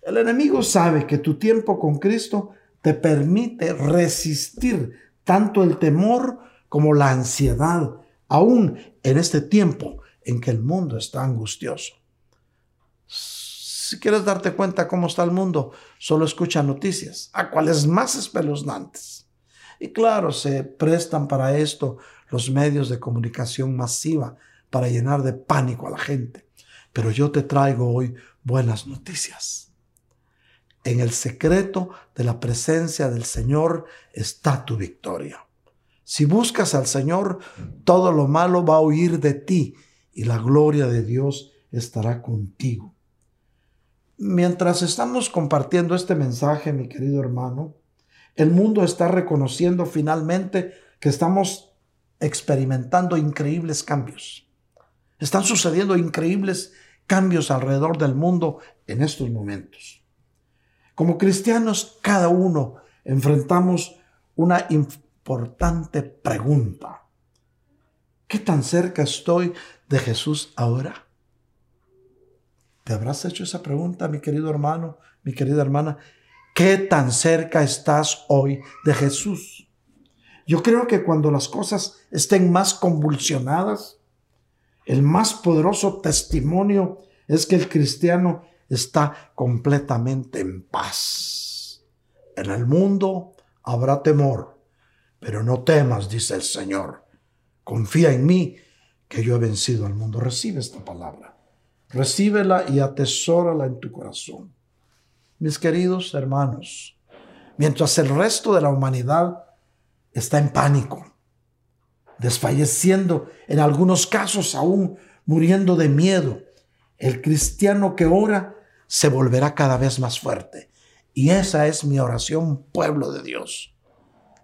El enemigo sabe que tu tiempo con Cristo te permite resistir tanto el temor como la ansiedad, aún en este tiempo en que el mundo está angustioso. Si quieres darte cuenta cómo está el mundo, solo escucha noticias, a cuales más espeluznantes. Y claro, se prestan para esto los medios de comunicación masiva para llenar de pánico a la gente. Pero yo te traigo hoy buenas noticias. En el secreto de la presencia del Señor está tu victoria. Si buscas al Señor, todo lo malo va a huir de ti y la gloria de Dios estará contigo. Mientras estamos compartiendo este mensaje, mi querido hermano, el mundo está reconociendo finalmente que estamos experimentando increíbles cambios. Están sucediendo increíbles cambios alrededor del mundo en estos momentos. Como cristianos, cada uno enfrentamos una importante pregunta. ¿Qué tan cerca estoy de Jesús ahora? ¿Te habrás hecho esa pregunta, mi querido hermano, mi querida hermana? ¿Qué tan cerca estás hoy de Jesús? Yo creo que cuando las cosas estén más convulsionadas, el más poderoso testimonio es que el cristiano está completamente en paz. En el mundo habrá temor, pero no temas, dice el Señor. Confía en mí, que yo he vencido al mundo. Recibe esta palabra. Recíbela y atesórala en tu corazón. Mis queridos hermanos, mientras el resto de la humanidad está en pánico, desfalleciendo, en algunos casos aún muriendo de miedo, el cristiano que ora se volverá cada vez más fuerte. Y esa es mi oración, pueblo de Dios.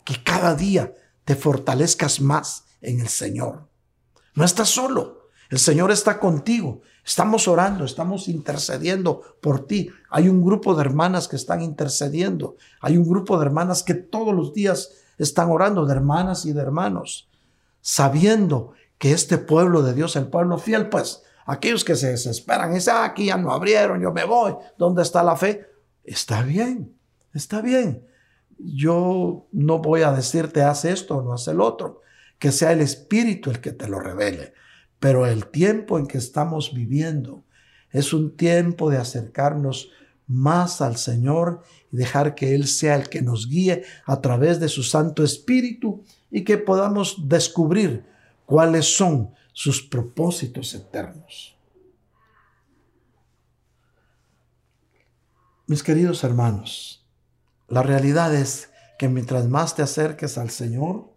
Que cada día te fortalezcas más en el Señor. No estás solo. El Señor está contigo. Estamos orando, estamos intercediendo por ti. Hay un grupo de hermanas que están intercediendo. Hay un grupo de hermanas que todos los días están orando, de hermanas y de hermanos, sabiendo que este pueblo de Dios, el pueblo fiel, pues, aquellos que se desesperan dicen, ah, aquí ya no abrieron, yo me voy, ¿dónde está la fe? Está bien, está bien. Yo no voy a decirte, haz esto o no haz el otro, que sea el Espíritu el que te lo revele. Pero el tiempo en que estamos viviendo es un tiempo de acercarnos más al Señor y dejar que Él sea el que nos guíe a través de su Santo Espíritu y que podamos descubrir cuáles son sus propósitos eternos. Mis queridos hermanos, la realidad es que mientras más te acerques al Señor,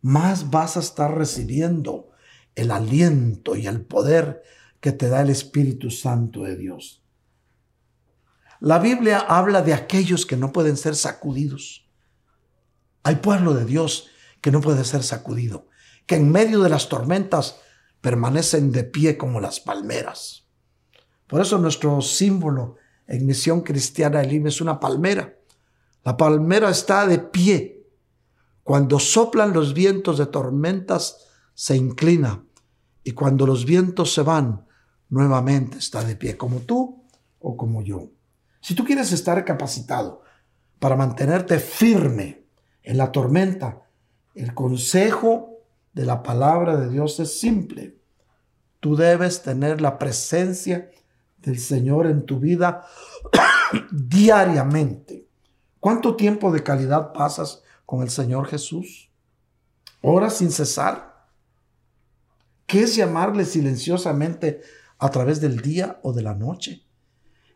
más vas a estar recibiendo el aliento y el poder que te da el Espíritu Santo de Dios. La Biblia habla de aquellos que no pueden ser sacudidos. Hay pueblo de Dios que no puede ser sacudido, que en medio de las tormentas permanecen de pie como las palmeras. Por eso nuestro símbolo en misión cristiana Elim es una palmera. La palmera está de pie. Cuando soplan los vientos de tormentas, se inclina y cuando los vientos se van, nuevamente está de pie, como tú o como yo. Si tú quieres estar capacitado para mantenerte firme en la tormenta, el consejo de la palabra de Dios es simple. Tú debes tener la presencia del Señor en tu vida diariamente. ¿Cuánto tiempo de calidad pasas con el Señor Jesús? ¿Horas sin cesar? ¿Qué es llamarle silenciosamente a través del día o de la noche?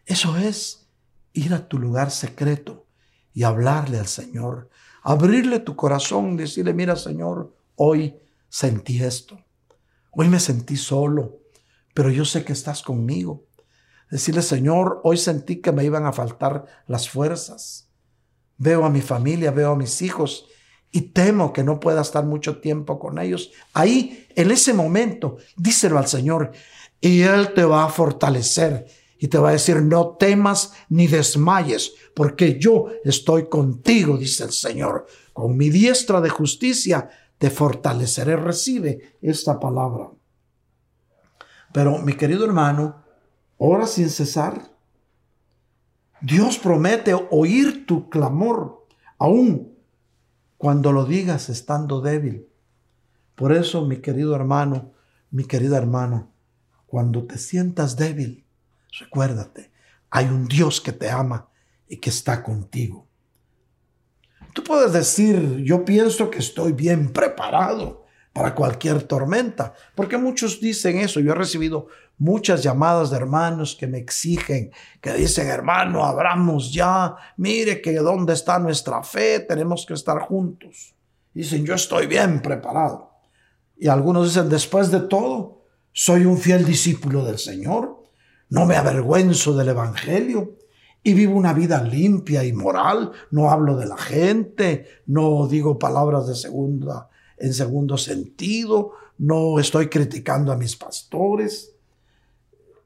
Eso es ir a tu lugar secreto y hablarle al Señor, abrirle tu corazón, decirle, mira Señor, hoy sentí esto, hoy me sentí solo, pero yo sé que estás conmigo. Decirle, Señor, hoy sentí que me iban a faltar las fuerzas. Veo a mi familia, veo a mis hijos y temo que no pueda estar mucho tiempo con ellos. Ahí, en ese momento, díselo al Señor y Él te va a fortalecer y te va a decir, no temas ni desmayes, porque yo estoy contigo, dice el Señor. Con mi diestra de justicia te fortaleceré. Recibe esta palabra. Pero mi querido hermano, ora sin cesar. Dios promete oír tu clamor, aún cuando lo digas estando débil. Por eso, mi querido hermano, mi querida hermana, cuando te sientas débil, recuérdate, hay un Dios que te ama y que está contigo. Tú puedes decir, yo pienso que estoy bien preparado para cualquier tormenta, porque muchos dicen eso. Yo he recibido muchas llamadas de hermanos que me exigen, que dicen, hermano, abramos ya, mire que dónde está nuestra fe, tenemos que estar juntos. Dicen, yo estoy bien preparado. Y algunos dicen, después de todo, soy un fiel discípulo del Señor, no me avergüenzo del Evangelio y vivo una vida limpia y moral, no hablo de la gente, no digo palabras de segunda en segundo sentido, no estoy criticando a mis pastores.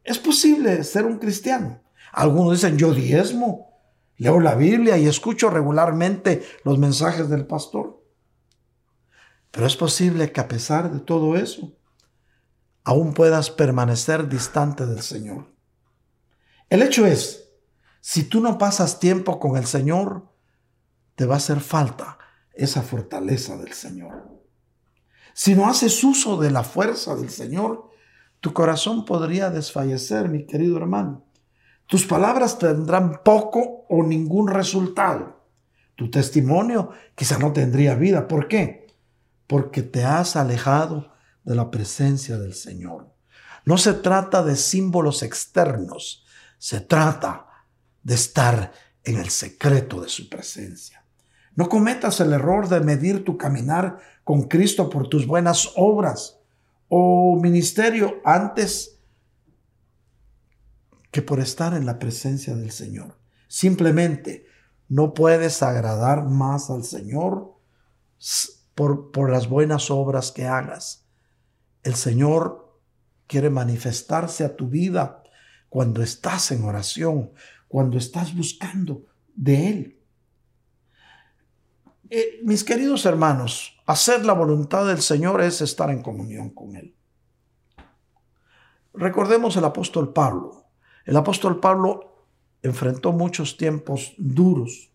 Es posible ser un cristiano. Algunos dicen, yo diezmo, leo la Biblia y escucho regularmente los mensajes del pastor. Pero es posible que a pesar de todo eso, aún puedas permanecer distante del Señor. El hecho es, si tú no pasas tiempo con el Señor, te va a hacer falta esa fortaleza del Señor. Si no haces uso de la fuerza del Señor, tu corazón podría desfallecer, mi querido hermano. Tus palabras tendrán poco o ningún resultado. Tu testimonio quizá no tendría vida. ¿Por qué? Porque te has alejado de la presencia del Señor. No se trata de símbolos externos, se trata de estar en el secreto de su presencia. No cometas el error de medir tu caminar con Cristo por tus buenas obras o ministerio antes que por estar en la presencia del Señor. Simplemente no puedes agradar más al Señor por, por las buenas obras que hagas. El Señor quiere manifestarse a tu vida cuando estás en oración, cuando estás buscando de Él. Eh, mis queridos hermanos, hacer la voluntad del Señor es estar en comunión con Él. Recordemos el apóstol Pablo. El apóstol Pablo enfrentó muchos tiempos duros,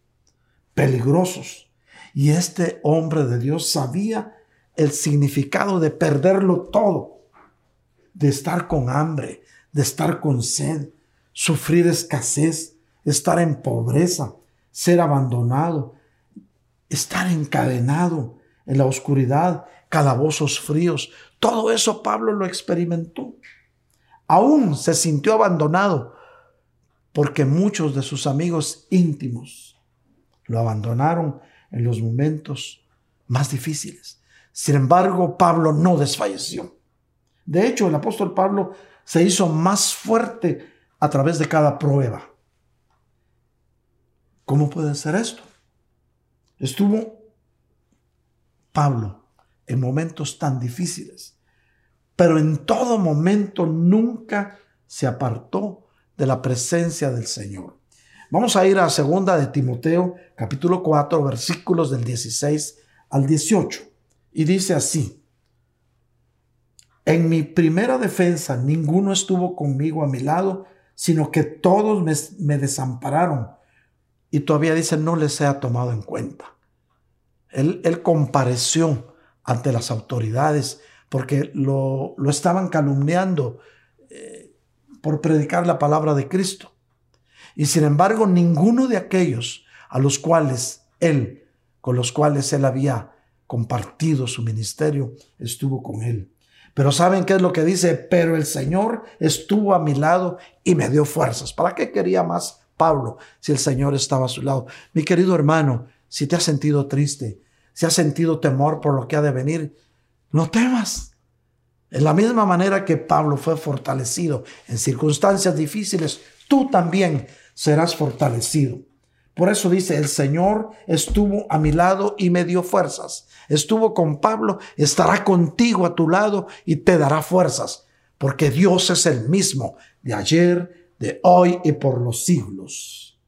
peligrosos, y este hombre de Dios sabía el significado de perderlo todo, de estar con hambre, de estar con sed, sufrir escasez, estar en pobreza, ser abandonado, estar encadenado en la oscuridad, calabozos fríos. Todo eso Pablo lo experimentó. Aún se sintió abandonado porque muchos de sus amigos íntimos lo abandonaron en los momentos más difíciles. Sin embargo, Pablo no desfalleció. De hecho, el apóstol Pablo se hizo más fuerte a través de cada prueba. ¿Cómo puede ser esto? Estuvo Pablo en momentos tan difíciles, pero en todo momento nunca se apartó de la presencia del Señor. Vamos a ir a segunda de Timoteo, capítulo 4, versículos del 16 al 18. Y dice así, en mi primera defensa ninguno estuvo conmigo a mi lado, sino que todos me, me desampararon y todavía dice no les sea tomado en cuenta. Él, compareció ante las autoridades porque lo, lo estaban calumniando eh, por predicar la palabra de Cristo. Y sin embargo, ninguno de aquellos a los cuales él, con los cuales él había compartido su ministerio, estuvo con él. Pero ¿saben qué es lo que dice? Pero el Señor estuvo a mi lado y me dio fuerzas. ¿Para qué quería más Pablo si el Señor estaba a su lado. Mi querido hermano, si te has sentido triste, si has sentido temor por lo que ha de venir, no temas. En la misma manera que Pablo fue fortalecido en circunstancias difíciles, tú también serás fortalecido. Por eso dice, el Señor estuvo a mi lado y me dio fuerzas. Estuvo con Pablo, estará contigo a tu lado y te dará fuerzas, porque Dios es el mismo de ayer, de hoy y por los siglos.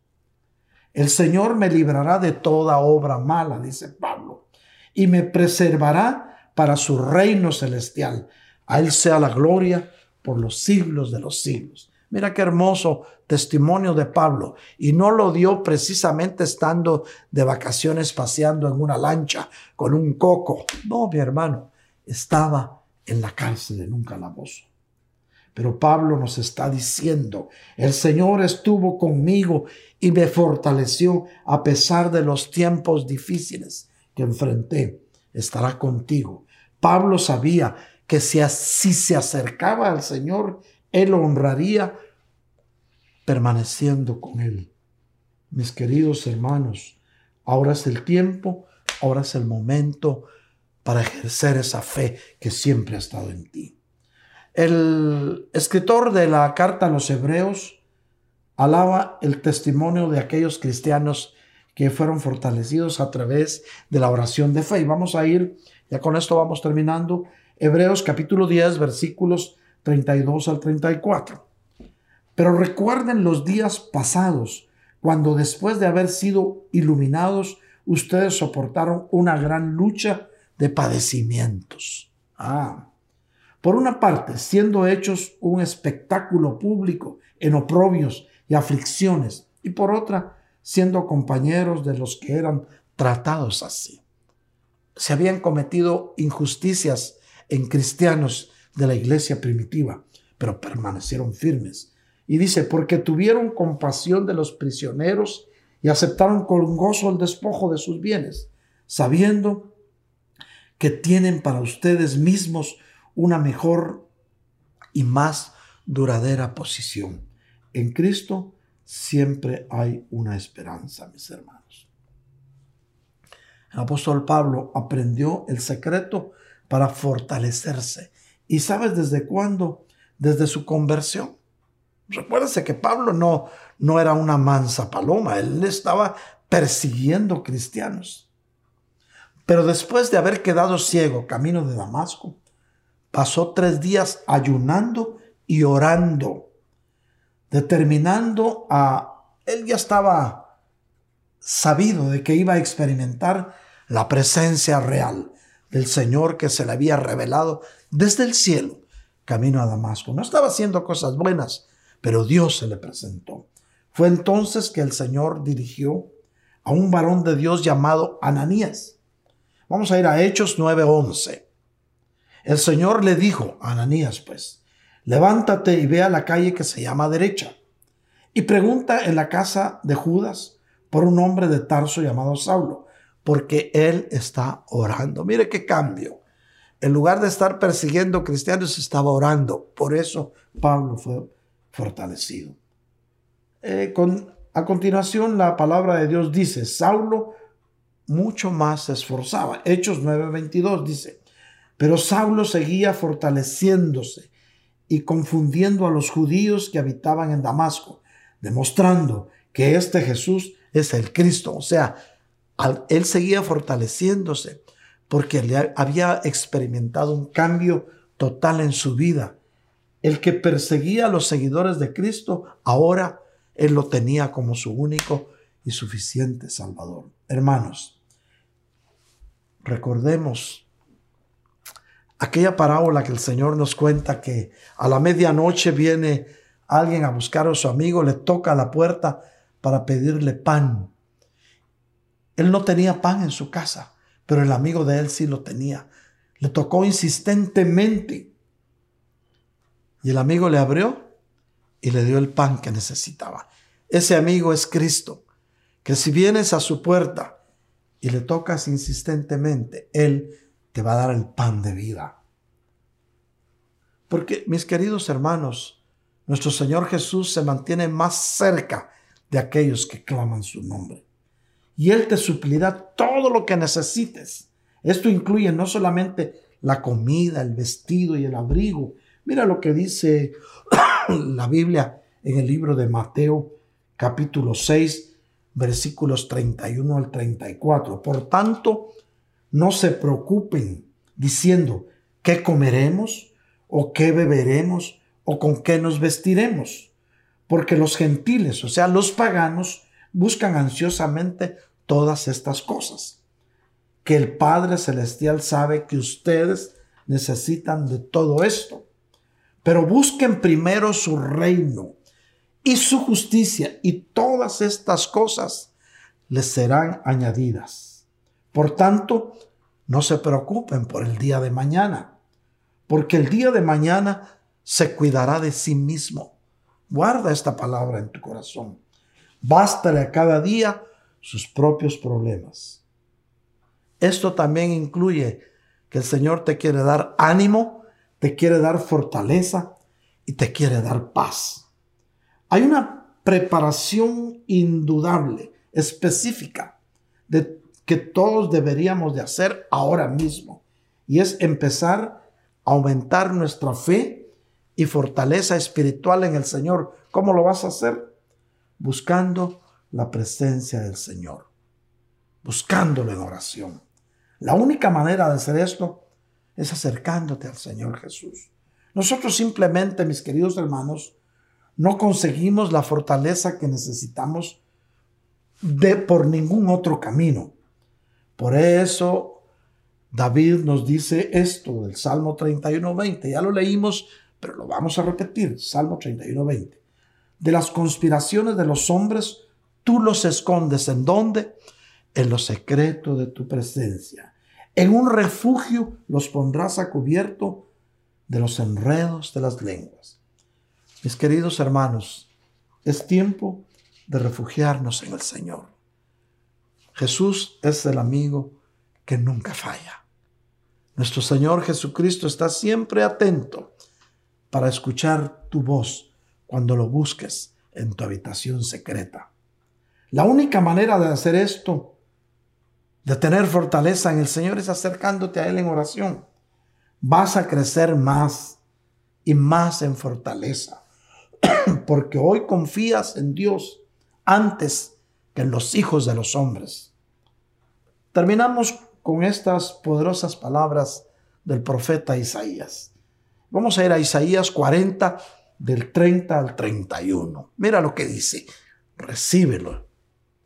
El Señor me librará de toda obra mala, dice Pablo, y me preservará para su reino celestial. A Él sea la gloria por los siglos de los siglos. Mira qué hermoso testimonio de Pablo. Y no lo dio precisamente estando de vacaciones paseando en una lancha con un coco. No, mi hermano, estaba en la cárcel en un calabozo. Pero Pablo nos está diciendo, el Señor estuvo conmigo y me fortaleció a pesar de los tiempos difíciles que enfrenté. Estará contigo. Pablo sabía que si, se acercaba al Señor, Él honraría permaneciendo con Él. Mis queridos hermanos, ahora es el tiempo, ahora es el momento para ejercer esa fe que siempre ha estado en ti. El escritor de la carta a los hebreos alaba el testimonio de aquellos cristianos que fueron fortalecidos a través de la oración de fe. Y vamos a ir, ya con esto vamos terminando, Hebreos capítulo 10, versículos 32 al 34. Pero recuerden los días pasados, cuando después de haber sido iluminados, ustedes soportaron una gran lucha de padecimientos. Ah, por una parte, siendo hechos un espectáculo público en oprobios y aflicciones, y por otra, siendo compañeros de los que eran tratados así. Se habían cometido injusticias en cristianos de la iglesia primitiva, pero permanecieron firmes. Y dice, porque tuvieron compasión de los prisioneros y aceptaron con gozo el despojo de sus bienes, sabiendo que tienen para ustedes mismos una mejor y más duradera posición. En Cristo siempre hay una esperanza, mis hermanos. El apóstol Pablo aprendió el secreto para fortalecerse. ¿Y sabes desde cuándo? Desde su conversión. Recuérdense que Pablo no, no era una mansa paloma, él estaba persiguiendo cristianos. Pero después de haber quedado ciego camino de Damasco, pasó tres días ayunando y orando, determinando a... Él ya estaba sabido de que iba a experimentar la presencia real del Señor que se le había revelado desde el cielo, camino a Damasco. No estaba haciendo cosas buenas, pero Dios se le presentó. Fue entonces que el Señor dirigió a un varón de Dios llamado Ananías. Vamos a ir a Hechos 9:11. El Señor le dijo a Ananías, pues, levántate y ve a la calle que se llama derecha y pregunta en la casa de Judas por un hombre de Tarso llamado Saulo, porque él está orando. Mire qué cambio. En lugar de estar persiguiendo cristianos, estaba orando. Por eso Pablo fue fortalecido. Eh, con, a continuación, la palabra de Dios dice, Saulo mucho más se esforzaba. Hechos 9:22 dice, pero Saulo seguía fortaleciéndose y confundiendo a los judíos que habitaban en Damasco, demostrando que este Jesús es el Cristo. O sea, él seguía fortaleciéndose porque había experimentado un cambio total en su vida. El que perseguía a los seguidores de Cristo, ahora él lo tenía como su único y suficiente Salvador. Hermanos, recordemos aquella parábola que el Señor nos cuenta que a la medianoche viene alguien a buscar a su amigo, le toca la puerta para pedirle pan. Él no tenía pan en su casa, pero el amigo de él sí lo tenía. Le tocó insistentemente. Y el amigo le abrió y le dio el pan que necesitaba. Ese amigo es Cristo, que si vienes a su puerta y le tocas insistentemente, Él te va a dar el pan de vida. Porque, mis queridos hermanos, nuestro Señor Jesús se mantiene más cerca de aquellos que claman su nombre. Y Él te suplirá todo lo que necesites. Esto incluye no solamente la comida, el vestido y el abrigo. Mira lo que dice la Biblia en el libro de Mateo capítulo 6 versículos 31 al 34. Por tanto, no se preocupen diciendo, ¿qué comeremos? ¿O qué beberemos? ¿O con qué nos vestiremos? Porque los gentiles, o sea, los paganos, buscan ansiosamente todas estas cosas. Que el Padre Celestial sabe que ustedes necesitan de todo esto. Pero busquen primero su reino y su justicia y todas estas cosas les serán añadidas. Por tanto, no se preocupen por el día de mañana, porque el día de mañana se cuidará de sí mismo. Guarda esta palabra en tu corazón. Bástale a cada día sus propios problemas. Esto también incluye que el Señor te quiere dar ánimo, te quiere dar fortaleza y te quiere dar paz. Hay una preparación indudable, específica, de que todos deberíamos de hacer ahora mismo. Y es empezar a aumentar nuestra fe y fortaleza espiritual en el Señor. ¿Cómo lo vas a hacer? Buscando la presencia del Señor. Buscándolo en oración. La única manera de hacer esto es acercándote al Señor Jesús. Nosotros simplemente, mis queridos hermanos, no conseguimos la fortaleza que necesitamos de por ningún otro camino. Por eso David nos dice esto del Salmo 31.20. Ya lo leímos, pero lo vamos a repetir. Salmo 31.20. de las conspiraciones de los hombres, tú los escondes. ¿En dónde? En lo secreto de tu presencia. En un refugio los pondrás a cubierto de los enredos de las lenguas. Mis queridos hermanos, es tiempo de refugiarnos en el Señor. Jesús es el amigo que nunca falla. Nuestro Señor Jesucristo está siempre atento para escuchar tu voz cuando lo busques en tu habitación secreta. La única manera de hacer esto, de tener fortaleza en el Señor, es acercándote a Él en oración. Vas a crecer más y más en fortaleza, porque hoy confías en Dios antes que los hijos de los hombres. Terminamos con estas poderosas palabras del profeta Isaías. Vamos a ir a Isaías 40, del 30 al 31. Mira lo que dice. Recíbelo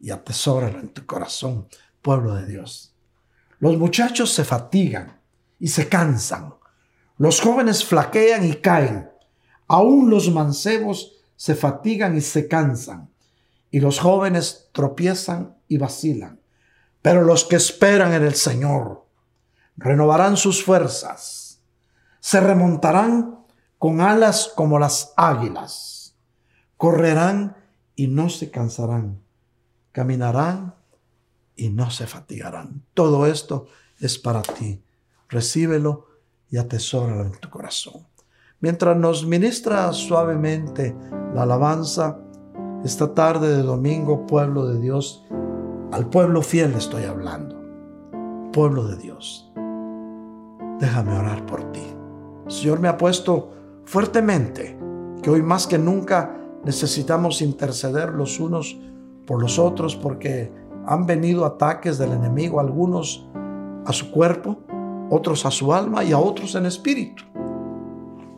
y atesóralo en tu corazón, pueblo de Dios. Los muchachos se fatigan y se cansan. Los jóvenes flaquean y caen. Aún los mancebos se fatigan y se cansan. Y los jóvenes tropiezan y vacilan. Pero los que esperan en el Señor renovarán sus fuerzas, se remontarán con alas como las águilas, correrán y no se cansarán, caminarán y no se fatigarán. Todo esto es para ti. Recíbelo y atesóralo en tu corazón. Mientras nos ministra suavemente la alabanza, esta tarde de domingo, pueblo de Dios, al pueblo fiel estoy hablando. Pueblo de Dios. Déjame orar por ti. Señor me ha puesto fuertemente que hoy más que nunca necesitamos interceder los unos por los otros porque han venido ataques del enemigo, algunos a su cuerpo, otros a su alma y a otros en espíritu.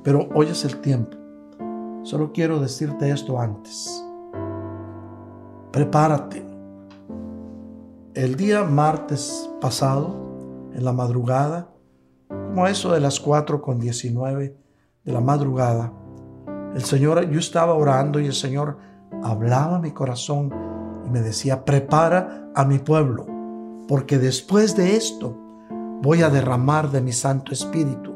Pero hoy es el tiempo. Solo quiero decirte esto antes. Prepárate el día martes pasado, en la madrugada, como eso de las 4 con 19 de la madrugada, el Señor, yo estaba orando y el Señor hablaba a mi corazón y me decía, prepara a mi pueblo, porque después de esto voy a derramar de mi Santo Espíritu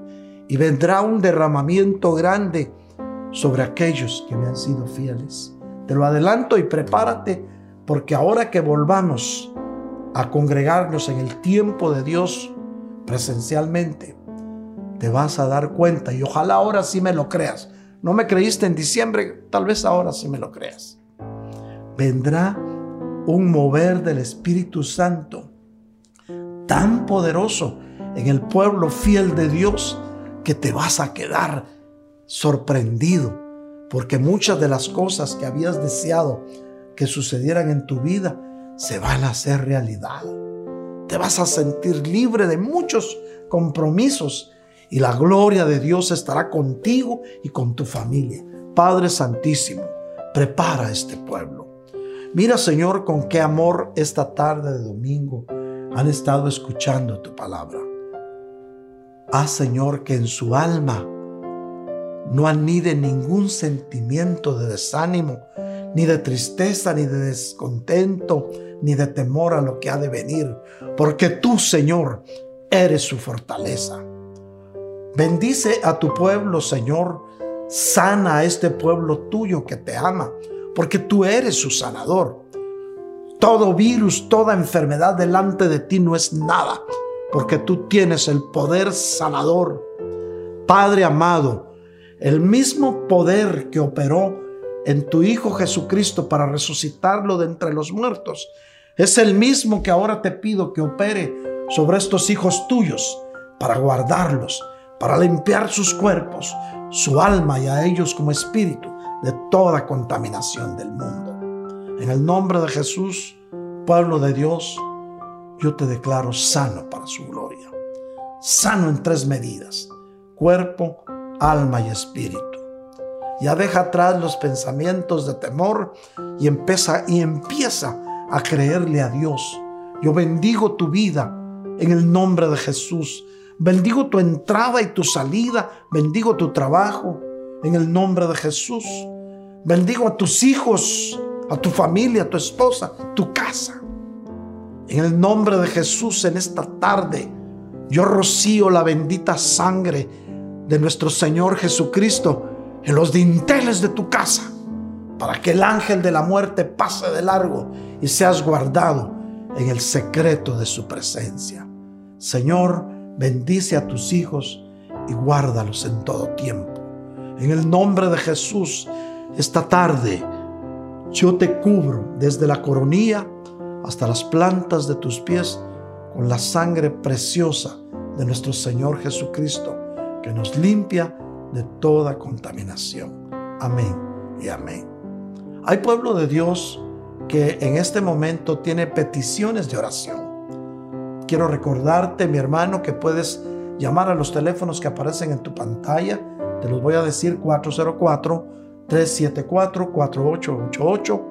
y vendrá un derramamiento grande sobre aquellos que me han sido fieles. Te lo adelanto y prepárate, porque ahora que volvamos a congregarnos en el tiempo de Dios presencialmente, te vas a dar cuenta y ojalá ahora sí me lo creas. No me creíste en diciembre, tal vez ahora sí me lo creas. Vendrá un mover del Espíritu Santo tan poderoso en el pueblo fiel de Dios que te vas a quedar sorprendido porque muchas de las cosas que habías deseado que sucedieran en tu vida se van a hacer realidad. Te vas a sentir libre de muchos compromisos y la gloria de Dios estará contigo y con tu familia. Padre Santísimo, prepara este pueblo. Mira, Señor, con qué amor esta tarde de domingo han estado escuchando tu palabra. Haz, Señor, que en su alma no anide ningún sentimiento de desánimo, ni de tristeza, ni de descontento, ni de temor a lo que ha de venir, porque tú, Señor, eres su fortaleza. Bendice a tu pueblo, Señor. Sana a este pueblo tuyo que te ama, porque tú eres su sanador. Todo virus, toda enfermedad delante de ti no es nada, porque tú tienes el poder sanador. Padre amado, el mismo poder que operó en tu Hijo Jesucristo para resucitarlo de entre los muertos, es el mismo que ahora te pido que opere sobre estos hijos tuyos para guardarlos, para limpiar sus cuerpos, su alma y a ellos como espíritu de toda contaminación del mundo. En el nombre de Jesús, pueblo de Dios, yo te declaro sano para su gloria. Sano en tres medidas, cuerpo, alma y espíritu. Ya deja atrás los pensamientos de temor y empieza, y empieza a creerle a Dios. Yo bendigo tu vida en el nombre de Jesús. Bendigo tu entrada y tu salida. Bendigo tu trabajo en el nombre de Jesús. Bendigo a tus hijos, a tu familia, a tu esposa, tu casa. En el nombre de Jesús en esta tarde, yo rocío la bendita sangre de nuestro Señor Jesucristo en los dinteles de tu casa, para que el ángel de la muerte pase de largo y seas guardado en el secreto de su presencia. Señor, bendice a tus hijos y guárdalos en todo tiempo. En el nombre de Jesús, esta tarde yo te cubro desde la coronilla hasta las plantas de tus pies con la sangre preciosa de nuestro Señor Jesucristo, que nos limpia de toda contaminación. Amén y amén. Hay pueblo de Dios que en este momento tiene peticiones de oración. Quiero recordarte, mi hermano, que puedes llamar a los teléfonos que aparecen en tu pantalla. Te los voy a decir 404-374-4888,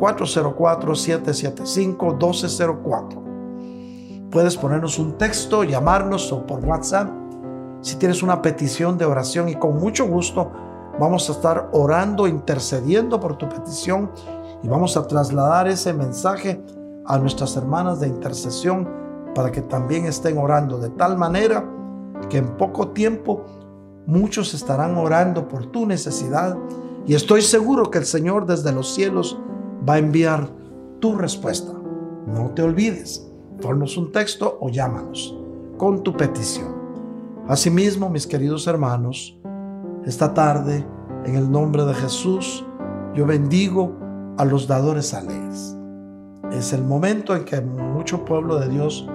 404-775-1204. Puedes ponernos un texto, llamarnos o por WhatsApp si tienes una petición de oración y con mucho gusto vamos a estar orando, intercediendo por tu petición y vamos a trasladar ese mensaje a nuestras hermanas de intercesión para que también estén orando de tal manera que en poco tiempo muchos estarán orando por tu necesidad y estoy seguro que el Señor desde los cielos va a enviar tu respuesta. No te olvides, ponnos un texto o llámanos con tu petición. Asimismo, mis queridos hermanos, esta tarde, en el nombre de Jesús, yo bendigo a los dadores alegres. Es el momento en que mucho pueblo de Dios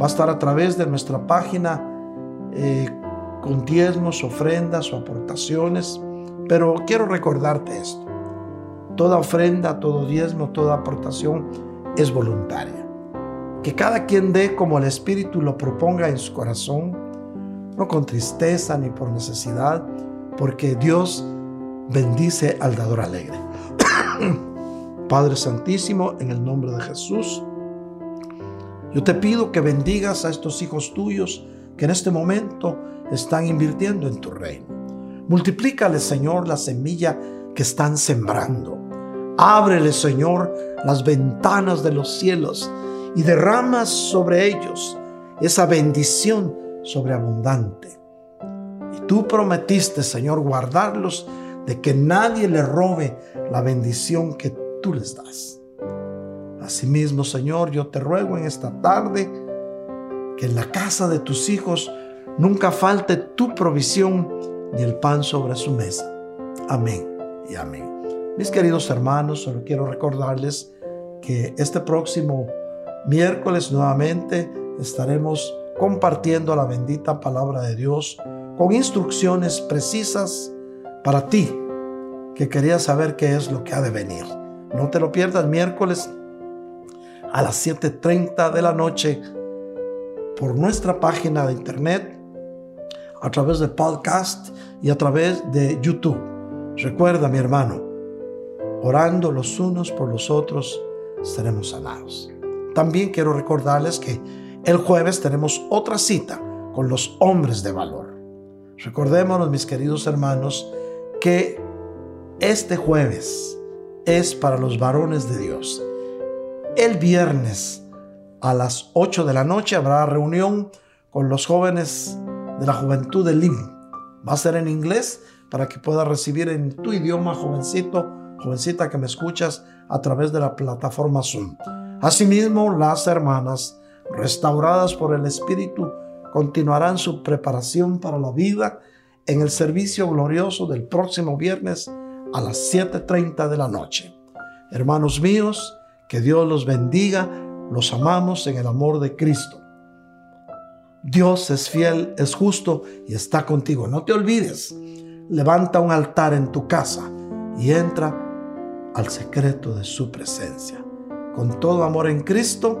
va a estar a través de nuestra página eh, con diezmos, ofrendas o aportaciones. Pero quiero recordarte esto. Toda ofrenda, todo diezmo, toda aportación es voluntaria. Que cada quien dé como el Espíritu lo proponga en su corazón, no con tristeza ni por necesidad, porque Dios bendice al dador alegre. Padre Santísimo, en el nombre de Jesús, yo te pido que bendigas a estos hijos tuyos que en este momento están invirtiendo en tu reino. Multiplícale, Señor, la semilla que están sembrando. Ábrele, Señor, las ventanas de los cielos y derrama sobre ellos esa bendición sobreabundante. Y tú prometiste, Señor, guardarlos de que nadie le robe la bendición que tú les das. Asimismo, Señor, yo te ruego en esta tarde que en la casa de tus hijos nunca falte tu provisión ni el pan sobre su mesa. Amén y amén. Mis queridos hermanos, solo quiero recordarles que este próximo miércoles nuevamente estaremos compartiendo la bendita palabra de Dios con instrucciones precisas para ti que querías saber qué es lo que ha de venir. No te lo pierdas miércoles a las 7.30 de la noche por nuestra página de internet, a través de podcast y a través de YouTube. Recuerda, mi hermano, orando los unos por los otros, seremos sanados. También quiero recordarles que el jueves tenemos otra cita con los hombres de valor. Recordémonos, mis queridos hermanos, que este jueves es para los varones de Dios el viernes a las 8 de la noche habrá reunión con los jóvenes de la juventud de LIM. Va a ser en inglés para que puedas recibir en tu idioma, jovencito, jovencita que me escuchas a través de la plataforma Zoom. Asimismo, las hermanas, restauradas por el Espíritu, continuarán su preparación para la vida en el servicio glorioso del próximo viernes a las 7.30 de la noche. Hermanos míos, que Dios los bendiga. Los amamos en el amor de Cristo. Dios es fiel, es justo y está contigo. No te olvides. Levanta un altar en tu casa y entra al secreto de su presencia. Con todo amor en Cristo,